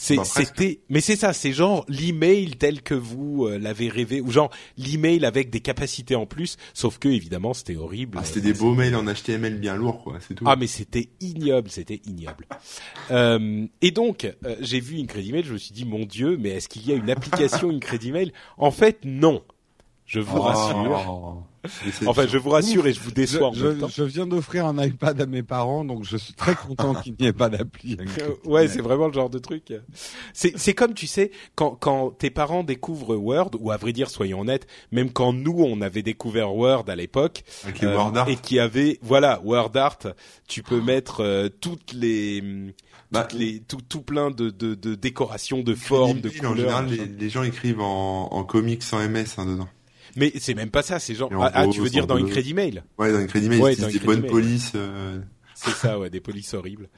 C'est- Bah, c'était, mais c'est ça, c'est genre l'email tel que vous euh, l'avez rêvé, ou genre l'email avec des capacités en plus, sauf que évidemment c'était horrible. Ah, c'était des beaux mails en HTML bien lourds quoi, c'est tout. Ah mais c'était ignoble, c'était ignoble. euh, et donc euh, j'ai vu Incredimail, je me suis dit mon Dieu, mais est-ce qu'il y a une application Incredimail? En fait non. Je vous rassure. Oh. Mais c'est Enfin, je vous rassure et je vous Je, déçois en je- même temps. je viens d'offrir un iPad à mes parents, donc je suis très content qu'il n'y ait pas d'appli. Ouais, c'est vraiment le genre de truc. C'est c'est comme tu sais quand quand tes parents découvrent Word ou à vrai dire soyons honnêtes, même quand nous on avait découvert Word à l'époque Avec les euh, et qui avait voilà Word Art, tu peux mettre euh, toutes les Bah, toutes les tout tout plein de de, de décorations, de formes, de couleurs. En général, les, les gens écrivent en, en comics sans MS hein, dedans. Mais c'est même pas ça, c'est genre ah, ah, tu veux dire dans bleu. Incredimail Ouais, dans Incredimail, Ouais, ils dans disent des bonnes polices. euh, C'est ça, ouais, des polices horribles.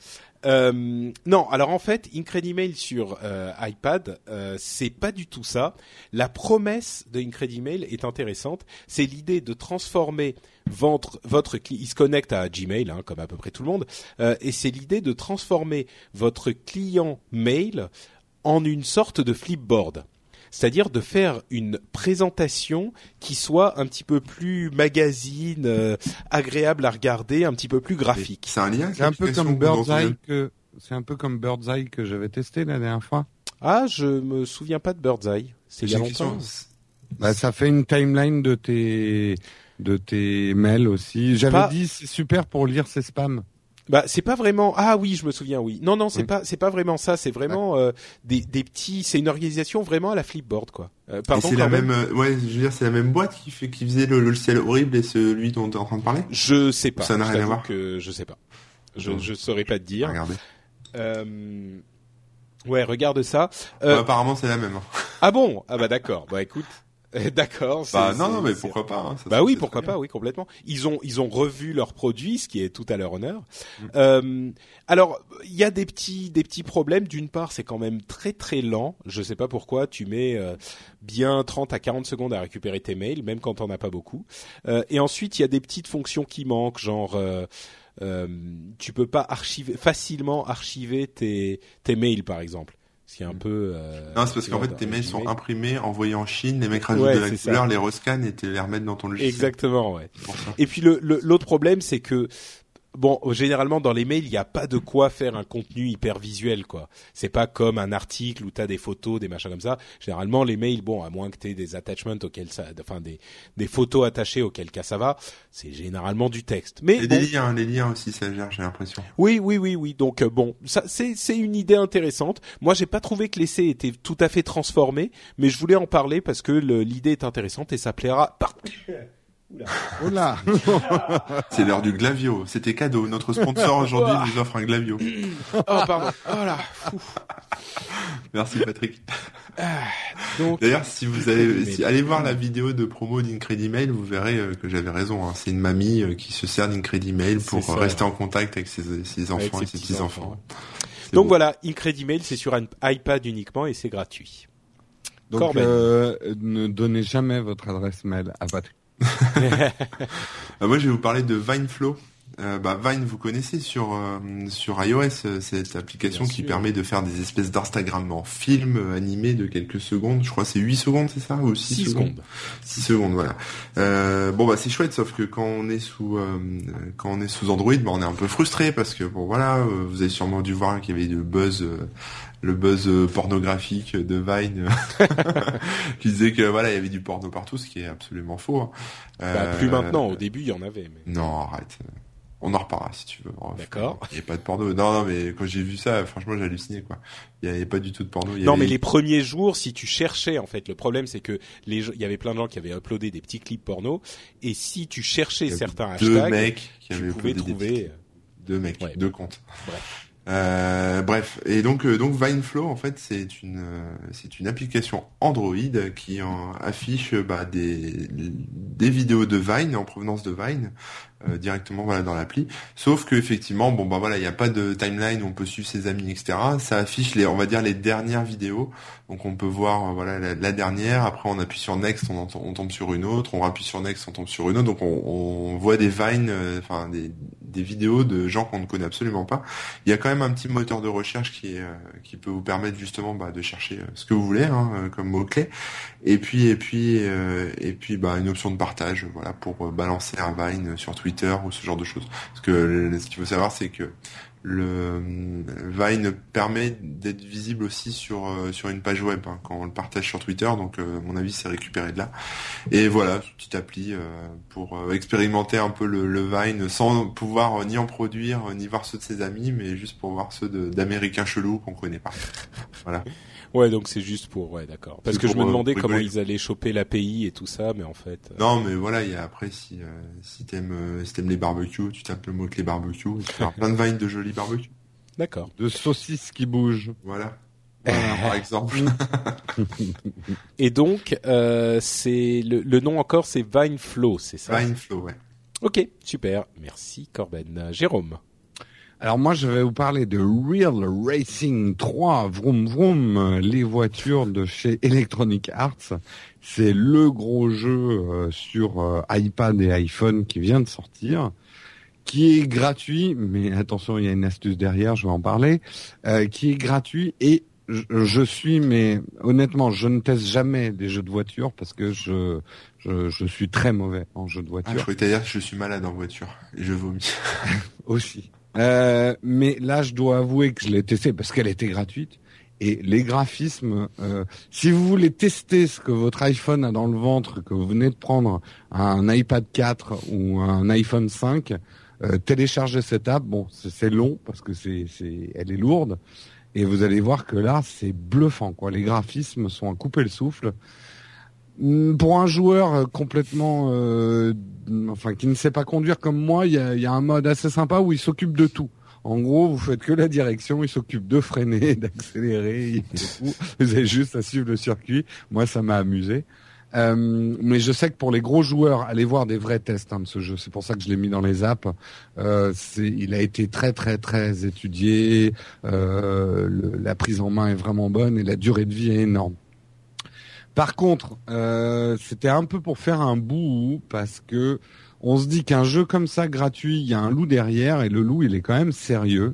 Euh, non, alors en fait, Incredimail sur euh, iPad, euh, c'est pas du tout ça. La promesse de Incredimail est intéressante. C'est l'idée de transformer votre votre il se connecte à Gmail, hein, comme à peu près tout le monde, euh, et c'est l'idée de transformer votre client mail en une sorte de flipboard. C'est-à-dire de faire une présentation qui soit un petit peu plus magazine, euh, agréable à regarder, un petit peu plus graphique. C'est un lien. avec C'est un peu comme ou dans Bird's ton- Eye que c'est un peu comme Bird's Eye que j'avais testé la dernière fois. Ah, je me souviens pas de Bird's Eye. C'est il y a longtemps. Bah, ça fait une timeline de tes de tes mails aussi. J'avais Pas- dit c'est super pour lire ses spams. Bah, c'est pas vraiment. Ah oui, je me souviens. Oui. Non, non, c'est Oui. pas, c'est pas vraiment ça. C'est vraiment euh, des, des petits. C'est une organisation vraiment à la Flipboard, quoi. Euh, pardon. c'est la même, euh, ouais, je veux dire, c'est la même boîte qui fait, qui faisait le logiciel horrible et celui dont tu es en train de parler? Je sais pas. Ça n'a rien à voir. Que je sais pas. Je, je saurais pas te dire. Regardez. Euh... Ouais, regarde ça. Euh, Ouais, apparemment, c'est la même. hein. Ah bon? Ah bah d'accord. Bah écoute, d'accord. c'est- Bah non, non, mais pourquoi pas. hein, ça Bah oui, pourquoi pas, bien. oui, complètement. Ils ont ils ont revu leurs produits, ce qui est tout à leur honneur. Mm. Euh, alors, il y a des petits des petits problèmes. D'une part, c'est quand même très très lent. Je sais pas pourquoi. Tu mets euh, bien 30 à 40 secondes à récupérer tes mails, même quand on as pas beaucoup. Euh, et ensuite, il y a des petites fonctions qui manquent, genre euh, euh, tu peux pas archiver facilement archiver tes tes mails, par exemple. Ce qui est un peu euh, Non, c'est parce qu'en fait, tes mails sont imprimés, envoyés en Chine, les mecs rajoutent Ouais, de la c'est ça. couleur, les rescannent et te les remettent dans ton logiciel. Exactement, ouais. Et puis le le- l'autre problème, c'est que bon, généralement dans les mails, il n'y a pas de quoi faire un contenu hyper visuel, quoi. C'est pas comme un article où t'as des photos, des machins comme ça. Généralement, les mails, bon, à moins que t'aies des attachments auxquels ça, enfin des des photos attachées auquel cas ça va, c'est généralement du texte. Mais Et bon, des liens, les liens aussi, ça gère, j'ai l'impression. oui, oui, oui, oui. Donc euh, bon, ça c'est c'est une idée intéressante. Moi, j'ai pas trouvé que l'essai était tout à fait transformé, mais je voulais en parler parce que l'idée est intéressante et ça plaira. Par... Oh là C'est l'heure du Glavio. C'était cadeau. Notre sponsor aujourd'hui nous offre un Glavio. Oh pardon. Oh là. Fou. Merci Patrick. Donc D'ailleurs, si vous allez, Incredimail. si, allez voir la vidéo de promo d'Incredimail, vous verrez euh, que j'avais raison. hein. C'est une mamie euh, qui se sert d'Incredimail pour euh, ça, rester ouais. en contact avec ses, ses Avec enfants ses et ses petits-enfants. Donc beau. voilà, Incredimail, c'est sur un iPad uniquement et c'est gratuit. Donc euh, ne donnez jamais votre adresse mail à Patrick. Euh, moi, je vais vous parler de VineFlow. Euh, bah, Vine, vous connaissez sur euh, sur iOS, euh, cette application Bien qui sûr. permet de faire des espèces d'Instagram en film euh, animé de quelques secondes. Je crois que c'est 8 secondes, c'est ça ou 6 6 secondes secondes. 6 secondes, voilà. Euh, bon bah c'est chouette, sauf que quand on est sous euh, quand on est sous Android, bah, on est un peu frustré parce que bon voilà, euh, vous avez sûrement dû voir qu'il y avait le buzz, euh, le buzz euh, pornographique de Vine, euh, qui disait que voilà il y avait du porno partout, ce qui est absolument faux. hein. Bah, Euh, plus maintenant. Au début, il y en avait. Mais... Non, arrête. On en reparlera si tu veux. D'accord. Il n'y a pas de porno. Non, non, mais quand j'ai vu ça, franchement, j'ai halluciné, quoi. Il n'y avait pas du tout de porno. Il y Non, avait- mais les premiers jours, si tu cherchais, en fait, le problème, c'est que les, il y avait plein de gens qui avaient uploadé des petits clips porno, et si tu cherchais certains deux hashtags, mecs qui tu avaient pouvais des trouver. petits- deux mecs, Ouais. deux comptes. Bref. Euh, bref, et donc euh, donc VineFlow en fait c'est une euh, c'est une application Android qui affiche bah, des des vidéos de Vine en provenance de Vine euh, directement voilà dans l'appli. Sauf que effectivement bon bah voilà il n'y a pas de timeline on peut suivre ses amis etc. Ça affiche les on va dire les dernières vidéos donc on peut voir euh, voilà la, dernière après on appuie sur next on, tombe sur une autre on appuie sur next on tombe sur une autre donc on, voit des Vine euh, enfin des des vidéos de gens qu'on ne connaît absolument pas. Il y a quand même un petit moteur de recherche qui qui peut vous permettre justement bah, de chercher ce que vous voulez hein, comme mots clés. Et puis et puis et puis bah une option de partage voilà pour balancer un Vine sur Twitter Ou ce genre de choses. Parce que ce qu'il faut savoir, c'est que le euh, Vine permet d'être visible aussi sur euh, sur une page web hein, quand on le partage sur Twitter. Donc, euh, mon avis, c'est récupéré de là. Et voilà, petite appli pour expérimenter un peu le, le Vine sans pouvoir ni en produire ni voir ceux de ses amis, mais juste pour voir ceux d'Américains chelous qu'on connaît pas. Voilà. Ouais, donc c'est juste pour, ouais, d'accord. Parce que je me euh, demandais comment ils allaient choper l'API et tout ça, mais en fait. euh, Non, mais voilà, il y a après si euh, si t'aimes euh, si t'aimes les barbecues, tu tapes le mot clé barbecue, et tu vas plein de vines de jolis barbecues. D'accord. De saucisses qui bougent. Voilà. Voilà, par exemple. Et donc, euh, c'est le, le nom encore, c'est Vineflow, c'est ça? Vineflow, ouais. Ok, super. Merci Corben. Euh, Jérôme. Alors moi, je vais vous parler de Real Racing 3, vroom vroom, les voitures de chez Electronic Arts. C'est le gros jeu euh, sur euh, iPad et iPhone qui vient de sortir, qui est gratuit, mais attention, il y a une astuce derrière, je vais en parler, euh, qui est gratuit et je, je suis, mais honnêtement, je ne teste jamais des jeux de voiture parce que je, je, je suis très mauvais en jeu de Ah, voiture je croyais dire que je suis malade en voiture et je vomis. aussi. Euh, mais là, je dois avouer que je l'ai testé parce qu'elle était gratuite. Et les graphismes, euh, si vous voulez tester ce que votre iPhone a dans le ventre, que vous venez de prendre un iPad 4 ou un iPhone 5, euh, téléchargez cette app. Bon, c'est long parce que c'est, elle est lourde. Et vous allez voir que là, c'est bluffant. Quoi. Les graphismes sont à couper le souffle. Hum, Pour un joueur euh, complètement, euh, enfin, qui ne sait pas conduire comme moi, il y a, y a un mode assez sympa où il s'occupe de tout. En gros, vous faites que la direction, il s'occupe de freiner, d'accélérer. Vous avez juste à suivre le circuit. Moi, ça m'a amusé. Euh, mais je sais que pour les gros joueurs, allez voir des vrais tests hein, de ce jeu. C'est pour ça que je l'ai mis dans les apps. Euh, il a été très très très étudié. Euh, le- la prise en main est vraiment bonne et la durée de vie est énorme. Par contre, euh, c'était un peu pour faire un bout parce que on se dit qu'un jeu comme ça gratuit, il y a un loup derrière et le loup il est quand même sérieux.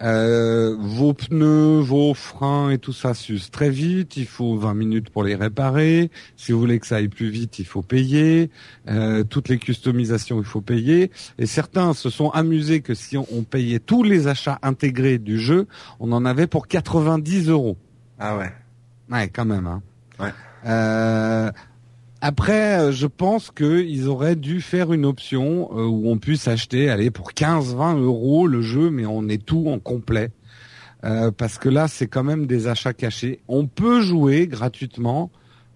Euh, vos pneus, vos freins et tout ça s'use très vite. Il faut 20 minutes pour les réparer. Si vous voulez que ça aille plus vite, il faut payer. Euh, toutes les customisations, il faut payer. Et certains se sont amusés que si on, on payait tous les achats intégrés du jeu, on en avait pour 90 euros. Ah ouais. Ouais, quand même. Hein. Ouais. Euh, après, euh, je pense qu'ils auraient dû faire une option euh, où on puisse acheter, allez, pour 15-20 euros le jeu, mais on est tout en complet. Euh, parce que là, c'est quand même des achats cachés. On peut jouer gratuitement,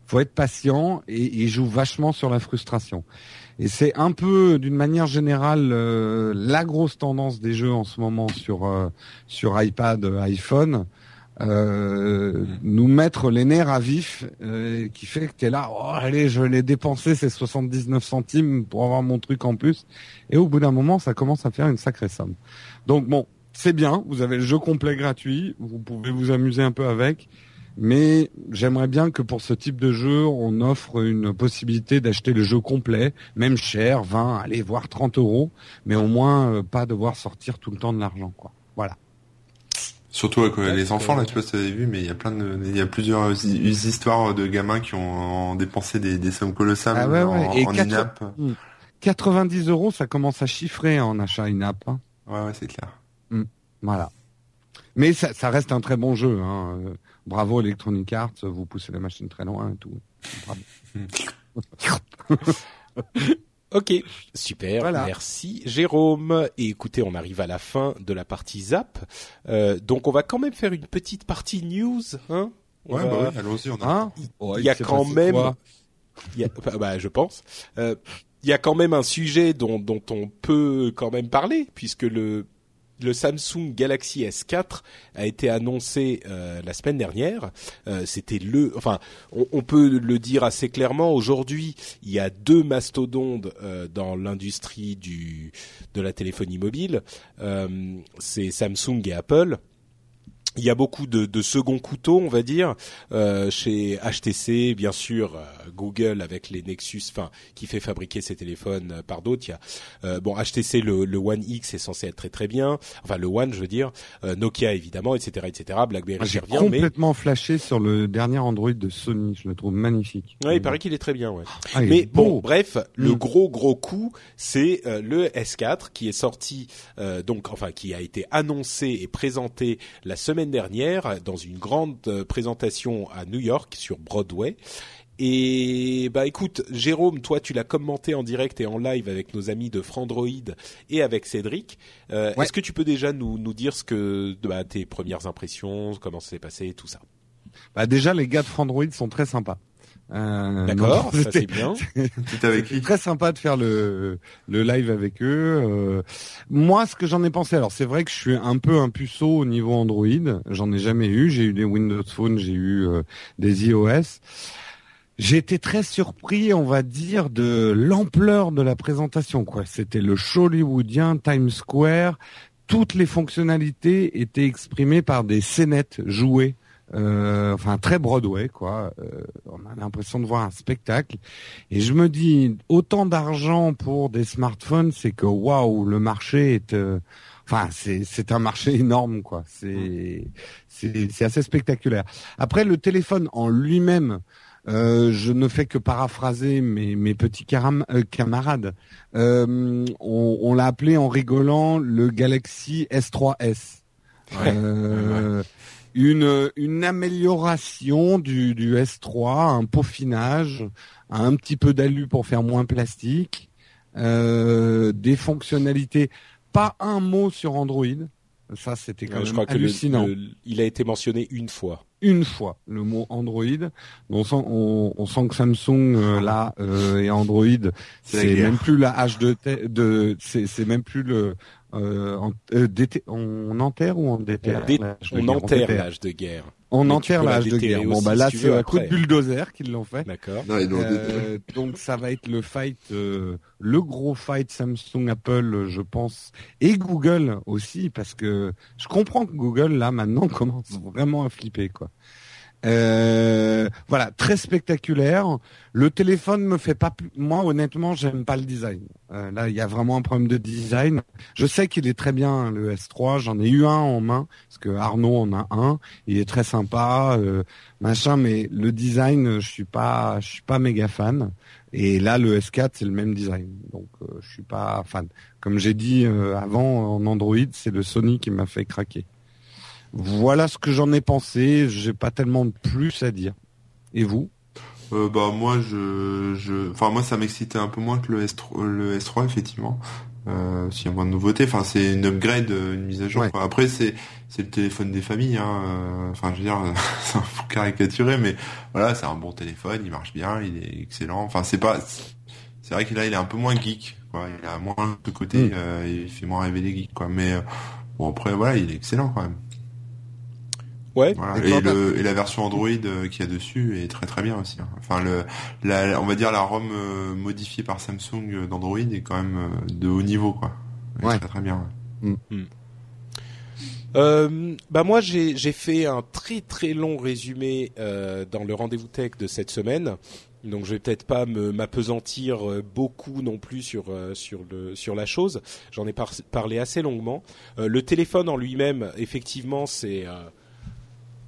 faut être patient et ils jouent vachement sur la frustration. Et c'est un peu, d'une manière générale, euh, la grosse tendance des jeux en ce moment sur euh, sur iPad, iPhone. Euh, nous mettre les nerfs à vif, euh, qui fait que t'es là, oh, allez, je vais les dépenser ces 79 centimes pour avoir mon truc en plus. Et au bout d'un moment, ça commence à faire une sacrée somme. Donc bon, c'est bien, vous avez le jeu complet gratuit, vous pouvez vous amuser un peu avec, mais j'aimerais bien que pour ce type de jeu, on offre une possibilité d'acheter le jeu complet, même cher, 20, allez, voire 30 euros, mais au moins euh, pas devoir sortir tout le temps de l'argent, quoi. Voilà. Surtout avec euh, les enfants, là, tu vois, si t'avais vu, mais il y a plein de, il y a plusieurs hi- histoires de gamins qui ont dépensé des, des sommes colossales Ah ouais, en, ouais. Et en quatre- in-app. 90 euros, ça commence à chiffrer en achat in-app. hein. Ouais, ouais, c'est clair. Voilà. Mais ça, ça reste un très bon jeu. Hein. Bravo Electronic Arts, vous poussez la machine très loin et tout. Bravo. Ok, super, Voilà. merci Jérôme. Et écoutez, on arrive à la fin de la partie Zap, Euh, donc on va quand même faire une petite partie news, hein Ouais, va- bah oui, allons-y, on a. Hein Il y a quand même, il y a, bah, bah, je pense, Euh, il y a quand même un sujet dont, dont on peut quand même parler puisque le le Samsung Galaxy S4 a été annoncé euh, la semaine dernière. Euh, C'était le, enfin, on, on peut le dire assez clairement. Aujourd'hui, il y a deux mastodontes euh, dans l'industrie du de la téléphonie mobile. Euh, C'est Samsung et Apple. Il y a beaucoup de, de second couteau, on va dire, euh, chez HTC, bien sûr, euh, Google avec les Nexus, enfin, qui fait fabriquer ses téléphones euh, par d'autres. Il y a euh, bon HTC le, le One X est censé être très très bien, enfin le One, je veux dire, euh, Nokia évidemment, etc., etc. BlackBerry qui J'ai mais complètement flashé sur le dernier Android de Sony. Je le trouve magnifique. ouais, il paraît qu'il est très bien. Ouais. Ah, Mais bon, beau. bref, le Mm. gros gros coup, c'est euh, le S4 qui est sorti, euh, donc enfin qui a été annoncé et présenté la semaine dernière dans une grande euh, présentation à New York sur Broadway. Et bah écoute, Jérôme, toi tu l'as commenté en direct et en live avec nos amis de Frandroid et avec Cédric. Euh, Ouais. Est-ce que tu peux déjà nous nous dire ce que bah, tes premières impressions, comment ça s'est passé, tout ça? Bah, déjà, les gars de Frandroid sont très sympas. Euh, D'accord, ça c'était- c'est bien. C'était avec qui très sympa de faire le le live avec eux. Euh, moi, ce que j'en ai pensé, alors c'est vrai que je suis un peu un puceau au niveau Android. J'en ai jamais eu. J'ai eu des Windows Phone, j'ai eu euh, des iOS. J'ai été très surpris, on va dire, de l'ampleur de la présentation. Quoi, c'était le show hollywoodien Times Square. Toutes les fonctionnalités étaient exprimées par des scénettes jouées. Euh, enfin très Broadway quoi. Euh, on a l'impression de voir un spectacle. Et je me dis autant d'argent pour des smartphones, c'est que waouh, le marché est, euh, enfin c'est c'est un marché énorme quoi. C'est c'est c'est assez spectaculaire. Après le téléphone en lui-même. Euh, je ne fais que paraphraser mes, mes petits caram- euh, camarades. Euh, on on l'a appelé en rigolant le Galaxy S3S. Euh, une, une amélioration du, du S3, un peaufinage, un petit peu d'alu pour faire moins plastique, euh, des fonctionnalités. Pas un mot sur Android. Ça, c'était quand Ouais, même je crois que le- hallucinant. le- il a été mentionné une fois. Une fois le mot Android. On sent, on, on sent que Samsung euh, là euh, et Android, C'est même plus la hache de, de c'est c'est même plus le euh, en- euh, on enterre ou on déterre? Dé- l'âge de on guerre enterre déterre. l'âge de guerre. On enterre l'âge de guerre. Bon bah là c'est un coup de bulldozer qu'ils l'ont fait. D'accord. Euh, donc ça va être le fight, euh, le gros fight Samsung, Apple, je pense, et Google aussi, parce que je comprends que Google là maintenant commence vraiment à flipper quoi. Euh, voilà, très spectaculaire. Le téléphone me fait pas. Moi, honnêtement, j'aime pas le design. Euh, là, il y a vraiment un problème de design. Je sais qu'il est très bien le S3. J'en ai eu un en main parce que Arnaud en a un. Il est très sympa, euh, machin. Mais le design, je suis pas, je suis pas méga fan. Et là, le S4, c'est le même design. Donc, je suis pas fan. Comme j'ai dit avant, en Android, c'est le Sony qui m'a fait craquer. Voilà ce que j'en ai pensé. J'ai pas tellement de plus à dire. Et vous? Euh, bah moi je je enfin moi ça m'excitait un peu moins que le S3 le S3 effectivement. Euh, s'il y a moins de nouveautés, enfin c'est une upgrade, une mise à jour. Ouais. quoi. Après c'est c'est le téléphone des familles. Hein. euh, Enfin je veux dire, c'est un peu caricaturé, mais voilà c'est un bon téléphone, il marche bien, il est excellent. Enfin c'est pas, c'est vrai qu'il là il est un peu moins geek. Quoi. Il a moins de côté, Mm. euh, il fait moins rêver les geeks. Quoi. Mais euh, bon après voilà il est excellent quand même. Ouais. Voilà. Et Et, quand le, et la version Android euh, qu'il y a dessus est très très bien aussi. hein. Enfin, le, la, on va dire la ROM euh, modifiée par Samsung euh, d'Android est quand même de haut niveau, quoi. Elle est Ouais. Très très bien. ouais. Euh, bah moi j'ai fait un très très long résumé euh, dans le rendez-vous tech de cette semaine. Donc je vais peut-être pas me m'apesantir beaucoup non plus sur sur le sur la chose. J'en ai par- parlé assez longuement. Euh, le téléphone en lui-même, effectivement, c'est euh,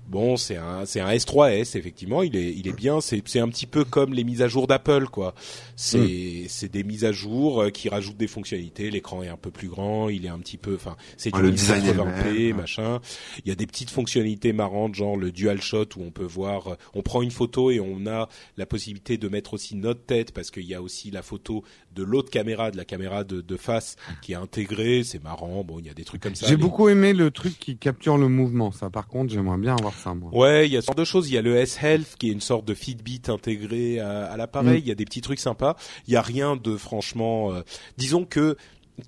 bon, c'est un c'est un S3S effectivement. Il est il est bien. C'est c'est un petit peu comme les mises à jour d'Apple quoi. C'est c'est des mises à jour euh, qui rajoutent des fonctionnalités. L'écran est un peu plus grand. Il est un petit peu. Enfin c'est du le design est le 1080p même, ouais. machin. Il y a des petites fonctionnalités marrantes, genre le dual shot où on peut voir, euh, on prend une photo et on a la possibilité de mettre aussi notre tête parce qu'il y a aussi la photo de l'autre caméra, de la caméra de, de face qui est intégrée. C'est marrant. Bon, il y a des trucs comme ça. J'ai beaucoup aimé le truc qui capture le mouvement. Ça, par contre, j'aimerais bien avoir ça moi. Ouais, il y a ce genre de choses. Il y a le S-Health qui est une sorte de Fitbit intégré à, à l'appareil. Mm. Il y a des petits trucs sympas. Il y a rien de franchement. euh, disons que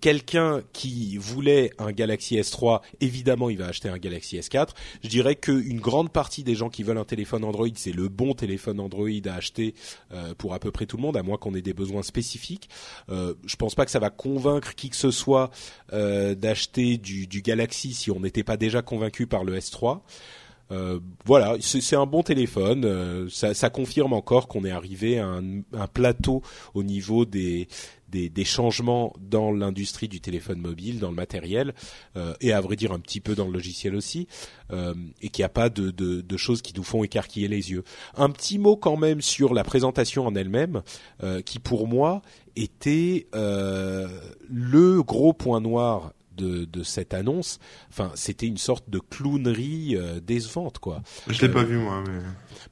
quelqu'un qui voulait un Galaxy S3, évidemment, il va acheter un Galaxy S4. Je dirais qu'une grande partie des gens qui veulent un téléphone Android, c'est le bon téléphone Android à acheter euh, pour à peu près tout le monde, à moins qu'on ait des besoins spécifiques. Euh, je pense pas que ça va convaincre qui que ce soit euh, d'acheter du, du Galaxy si on n'était pas déjà convaincu par le S3. Euh, voilà, c'est un bon téléphone. euh, ça, ça confirme encore qu'on est arrivé à un, un plateau au niveau des, des, des changements dans l'industrie du téléphone mobile, dans le matériel, euh, et à vrai dire un petit peu dans le logiciel aussi, euh, et qu'il n'y a pas de, de, de choses qui nous font écarquiller les yeux. Un petit mot quand même sur la présentation en elle-même, euh, qui pour moi était le gros point noir de, de cette annonce. Enfin, c'était une sorte de clownerie euh, décevante, quoi. Je l'ai Euh, pas vu moi, mais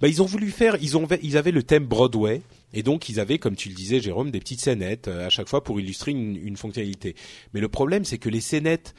Bah, ils ont voulu faire, ils ont, ils avaient le thème Broadway. Et donc ils avaient, comme tu le disais, Jérôme, des petites scénettes euh, à chaque fois pour illustrer une, une fonctionnalité. Mais le problème, c'est que les scénettes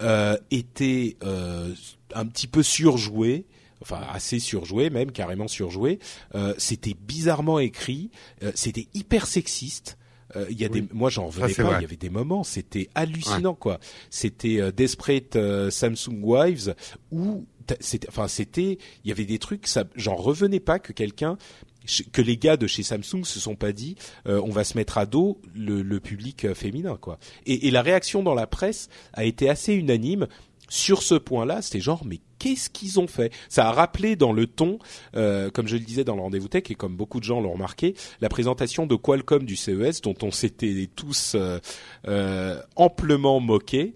euh, étaient euh, un petit peu surjouées, enfin assez surjouées, même carrément surjouées. Euh, c'était bizarrement écrit, euh, c'était hyper sexiste. Euh, Il y a Oui. des, moi j'en revenais pas. vrai. Il y avait des moments, c'était hallucinant quoi. C'était euh, Desperate euh, Samsung Wives où c'était, enfin c'était, il y avait des trucs, ça, j'en revenais pas que quelqu'un que les gars de chez Samsung se sont pas dit euh, on va se mettre à dos le, le public féminin quoi. Et, et la réaction dans la presse a été assez unanime sur ce point-là. C'était genre mais qu'est-ce qu'ils ont fait? Ça a rappelé dans le ton, euh, comme je le disais dans le rendez-vous tech et comme beaucoup de gens l'ont remarqué, la présentation de Qualcomm du CES dont on s'était tous euh, euh, amplement moqués.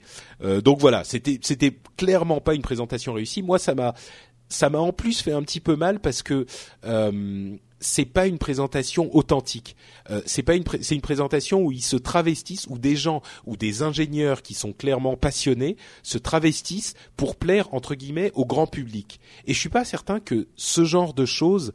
Donc voilà, c'était c'était clairement pas une présentation réussie. Moi ça m'a en plus fait un petit peu mal parce que c'est pas une présentation authentique. Euh, c'est pas une c'est une présentation où ils se travestissent, où des gens ou des ingénieurs qui sont clairement passionnés se travestissent pour plaire entre guillemets au grand public. Et je suis pas certain que ce genre de choses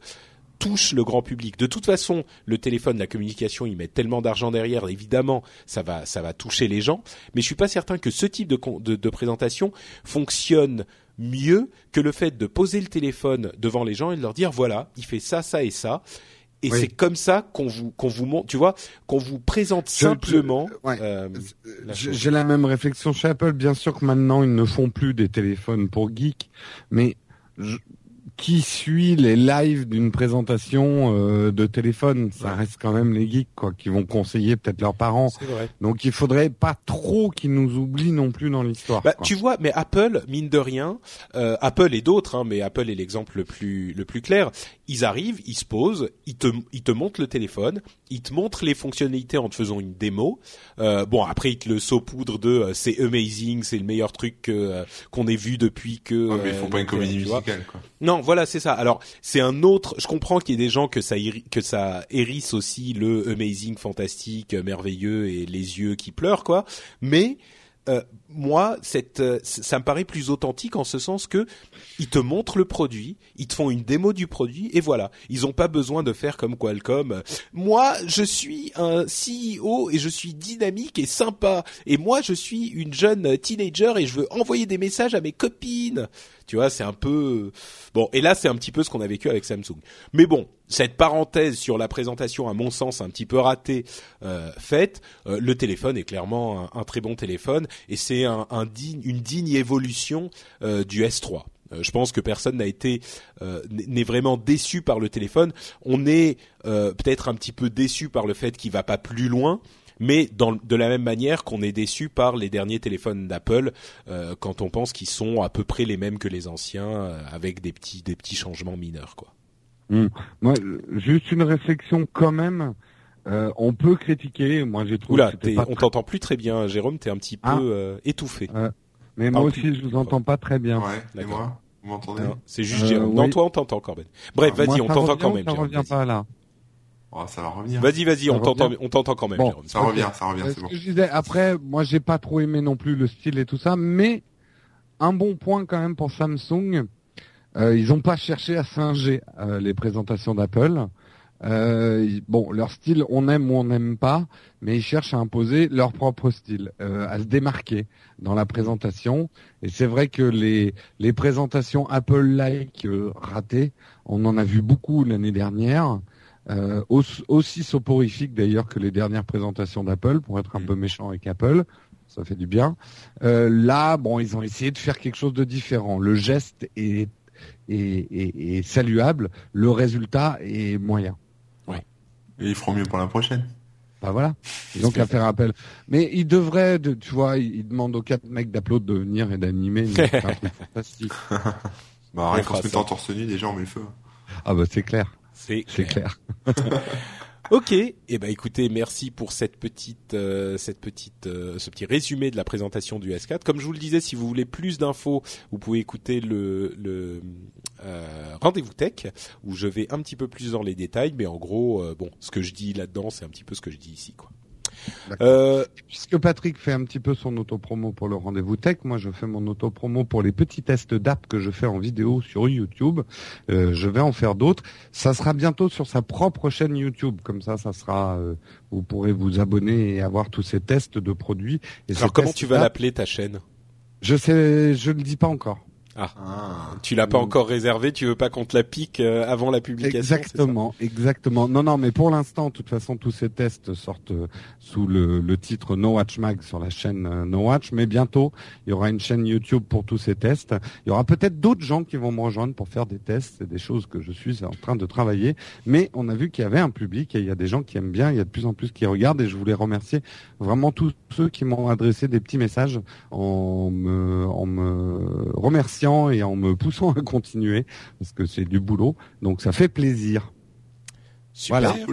touche le grand public. De toute façon, le téléphone, la communication, ils mettent tellement d'argent derrière, évidemment, ça va, ça va toucher les gens. Mais je suis pas certain que ce type de, de, de présentation fonctionne mieux que le fait de poser le téléphone devant les gens et de leur dire voilà, il fait ça, ça et ça. Et Oui. c'est comme ça qu'on vous qu'on vous montre, tu vois, qu'on vous présente Je- simplement. ouais. euh, la J'ai chose. j'ai la même réflexion chez Apple. Bien sûr que maintenant ils ne font plus des téléphones pour geeks, mais je- qui suit les lives d'une présentation euh, de téléphone Ça reste quand même les geeks, quoi, qui vont conseiller peut-être leurs parents. C'est vrai. Donc il faudrait pas trop qu'ils nous oublient non plus dans l'histoire. Bah, tu vois, mais Apple, mine de rien, euh, Apple et d'autres, hein, mais Apple est l'exemple le plus le plus clair. Ils arrivent, ils se posent, ils te ils te montrent le téléphone, ils te montrent les fonctionnalités en te faisant une démo. Euh, bon, après ils te le saupoudrent de euh, c'est amazing, c'est le meilleur truc euh, qu'on ait vu depuis que. Ouais, mais ils font pas une comédie musicale quoi. Non, voilà, c'est ça. Alors, c'est un autre. Je comprends qu'il y ait des gens que ça irri- que ça hérisse aussi le amazing, fantastique, merveilleux et les yeux qui pleurent, quoi. Mais moi, euh, ça me paraît plus authentique en ce sens que ils te montrent le produit, ils te font une démo du produit et voilà. Ils ont pas besoin de faire comme Qualcomm. Moi, je suis un CEO et je suis dynamique et sympa. Et moi, je suis une jeune teenager et je veux envoyer des messages à mes copines. Tu vois, c'est un peu bon. Et là, c'est un petit peu ce qu'on a vécu avec Samsung. Mais bon, cette parenthèse sur la présentation, à mon sens, un petit peu ratée, euh, faite. euh, le téléphone est clairement un, un très bon téléphone et c'est une digne évolution euh, du S3. Euh, Je pense que personne n'a été euh, n'est vraiment déçu par le téléphone. On est peut-être un petit peu déçu par le fait qu'il va pas plus loin, mais de la même manière qu'on est déçu par les derniers téléphones d'Apple quand on pense qu'ils sont à peu près les mêmes que les anciens, avec des petits changements mineurs, euh, juste une réflexion quand même. Euh, on peut critiquer. Moi, j'ai trouvé. Oula, que pas on très- t'entend plus très bien, Jérôme. T'es un petit peu Ah. euh, étouffé. Mais moi aussi, plus. je vous entends pas très bien. Ouais. Et moi, vous m'entendez Non, C'est juste Euh, Jérôme. Non, oui. toi, on t'entend, Corben. Bref, Moi, vas-y, on t'entend quand même. Ça Jérôme, revient vas-y. pas là. Oh, ça va revenir. Vas-y, vas-y, on t'entend, on t'entend quand même, Bon. Jérôme. Ça revient, ça revient, Euh, c'est ce bon. que je disais, après, moi, j'ai pas trop aimé non plus le style et tout ça, mais un bon point quand même pour Samsung. Euh, ils ont pas cherché à singer euh, les présentations d'Apple. Euh, bon, leur style, on aime ou on n'aime pas, mais ils cherchent à imposer leur propre style, euh, à se démarquer dans la présentation. Et c'est vrai que les les présentations Apple-like euh, ratées, on en a vu beaucoup l'année dernière. euh, aussi, aussi soporifique d'ailleurs que les dernières présentations d'Apple, pour être un Mm. peu méchant avec Apple. Ça fait du bien. Euh, là, bon, ils ont essayé de faire quelque chose de différent. Le geste est, est, est- est saluable. Le résultat est moyen. Et ils feront mieux pour la prochaine. Bah voilà. Ils ont qu'à faire appel. Mais ils devraient, de, tu vois, ils ils demandent aux quatre mecs d'Upload de venir et d'animer. fantastique. Bah, On rien qu'en se mettant torse nu, déjà, on met le feu. Ah bah c'est clair, C'est c'est clair. Ok, et eh ben écoutez, merci pour cette petite, euh, cette petite, euh, ce petit résumé de la présentation du S4. Comme je vous le disais, si vous voulez plus d'infos, vous pouvez écouter le, le euh, rendez-vous tech où je vais un petit peu plus dans les détails, mais en gros, euh, bon, ce que je dis là-dedans, c'est un petit peu ce que je dis ici, quoi. Euh, Puisque Patrick fait un petit peu son autopromo pour le rendez-vous tech, moi je fais mon autopromo pour les petits tests d'app que je fais en vidéo sur YouTube. Euh, je vais en faire d'autres. Ça sera bientôt sur sa propre chaîne YouTube. Comme ça, ça sera. euh, vous pourrez vous abonner et avoir tous ces tests de produits. Et alors comment tu vas l'appeler ta chaîne? Je sais, je le dis pas encore. Ah. Tu l'as pas Mm. encore réservé, tu veux pas qu'on te la pique euh, avant la publication Exactement, exactement. Non, non, mais pour l'instant, de toute façon, tous ces tests sortent sous le, le titre No Watch Mag sur la chaîne euh, No Watch. Mais bientôt, il y aura une chaîne YouTube pour tous ces tests. Il y aura peut-être d'autres gens qui vont me rejoindre pour faire des tests. C'est des choses que je suis en train de travailler. Mais on a vu qu'il y avait un public et il y a des gens qui aiment bien. Il y a de plus en plus qui regardent et je voulais remercier vraiment tous ceux qui m'ont adressé des petits messages en me, en me remerciant et en me poussant à continuer parce que c'est du boulot. Donc ça fait plaisir. Super. Voilà.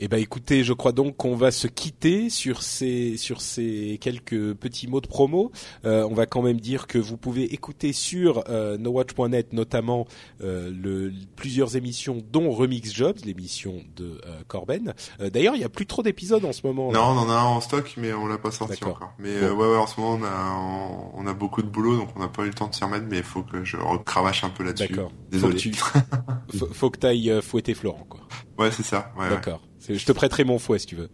Eh ben écoutez, je crois donc qu'on va se quitter sur ces sur ces quelques petits mots de promo. Euh, on va quand même dire que vous pouvez écouter sur euh, nowatch.net notamment euh, le, plusieurs émissions dont Remix Jobs, l'émission de euh, Corben. Euh, D'ailleurs, il y a plus trop d'épisodes en ce moment. Non, on en a un en stock, mais on l'a pas sorti encore. Mais euh, ouais, ouais, en ce moment, on a, on, on a beaucoup de boulot, donc on n'a pas eu le temps de s'y remettre, mais il faut que je recravache un peu là-dessus. D'accord. Désolé. Faut que tu faut, faut que t'ailles euh, fouetter Florent quoi. Ouais, c'est ça. Ouais. D'accord. Je te prêterai mon fouet si tu veux.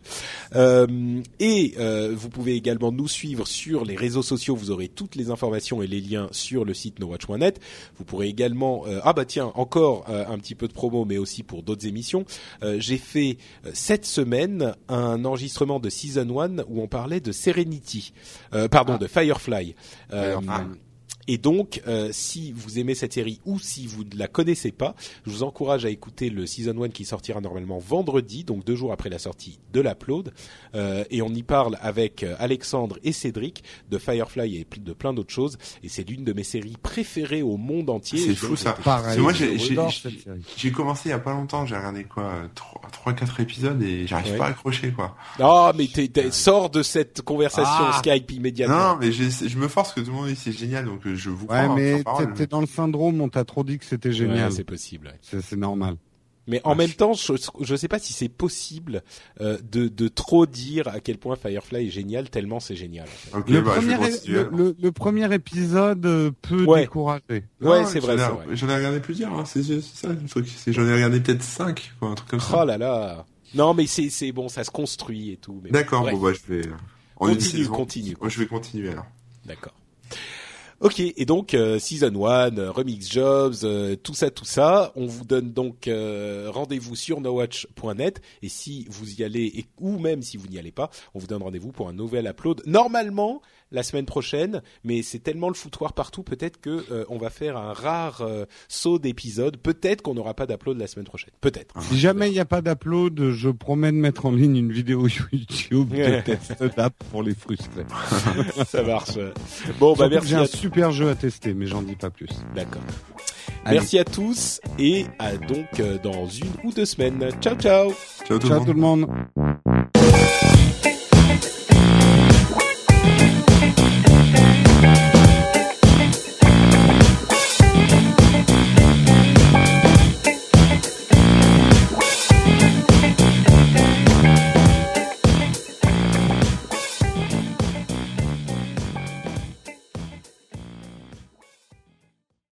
Euh, et euh, vous pouvez également nous suivre sur les réseaux sociaux. Vous aurez toutes les informations et les liens sur le site nowatch.net. Vous pourrez également euh, ah bah tiens encore euh, un petit peu de promo, mais aussi pour d'autres émissions. Euh, J'ai fait euh, cette semaine un enregistrement de season 1 où on parlait de Serenity, euh, pardon de Firefly. Firefly. Et donc, euh, si vous aimez cette série ou si vous ne la connaissez pas, je vous encourage à écouter le season 1 qui sortira normalement vendredi, donc deux jours après la sortie de l'upload. Euh, et on y parle avec euh, Alexandre et Cédric de Firefly et de plein d'autres choses. Et c'est l'une de mes séries préférées au monde entier. C'est fou, ça. Pareil. moi, j'ai- je commencé il y a pas longtemps, j'ai regardé quoi, euh, trois, trois, quatre épisodes et j'arrive Ouais. pas à accrocher quoi. Ah, mais t'es, t'es- sors de cette conversation Ah. Skype immédiatement. Non, mais j'ai- je me force que tout le monde dit c'est génial, donc je vous crois. Ouais, mais t'es- dans le syndrome, on t'a trop dit que c'était génial. Ouais, c'est possible. ouais. c'est normal. Mais en Ouais. même temps, je ne sais pas si c'est possible euh, de, de trop dire à quel point Firefly est génial, tellement c'est génial. en fait. Ok, Le, bah, premier, le, le- le premier épisode euh, peut Ouais. décourager. Ouais, c'est j'en vrai. J'en ai regardé plusieurs, hein, c'est ça le truc. C'est- J'en ai regardé peut-être cinq, quoi, un truc comme Oh ça. là là. Non, mais c'est c'est bon, ça se construit et tout. D'accord, bon bah je vais. en une Continue, saison, continue. moi, je vais continuer alors. D'accord. Ok, et donc euh, season 1, euh, remix jobs, euh, tout ça, tout ça. On vous donne donc euh, rendez-vous sur nowatch.net et si vous y allez et ou même si vous n'y allez pas, on vous donne rendez-vous pour un nouvel upload. Normalement la semaine prochaine, mais c'est tellement le foutoir partout, peut-être que euh, on va faire un rare euh, saut d'épisodes. Peut-être qu'on n'aura pas d'upload la semaine prochaine. Peut-être. Si jamais il n'y a pas d'upload, je promets de mettre en ligne une vidéo YouTube de test d'app pour les frustrés. ça marche. Bon, bah merci J'ai un super jeu à tester, mais j'en dis pas plus. D'accord. Merci à tous et à donc euh, dans une ou deux semaines. Ciao ciao. Ciao tout le Ciao monde. tout le monde.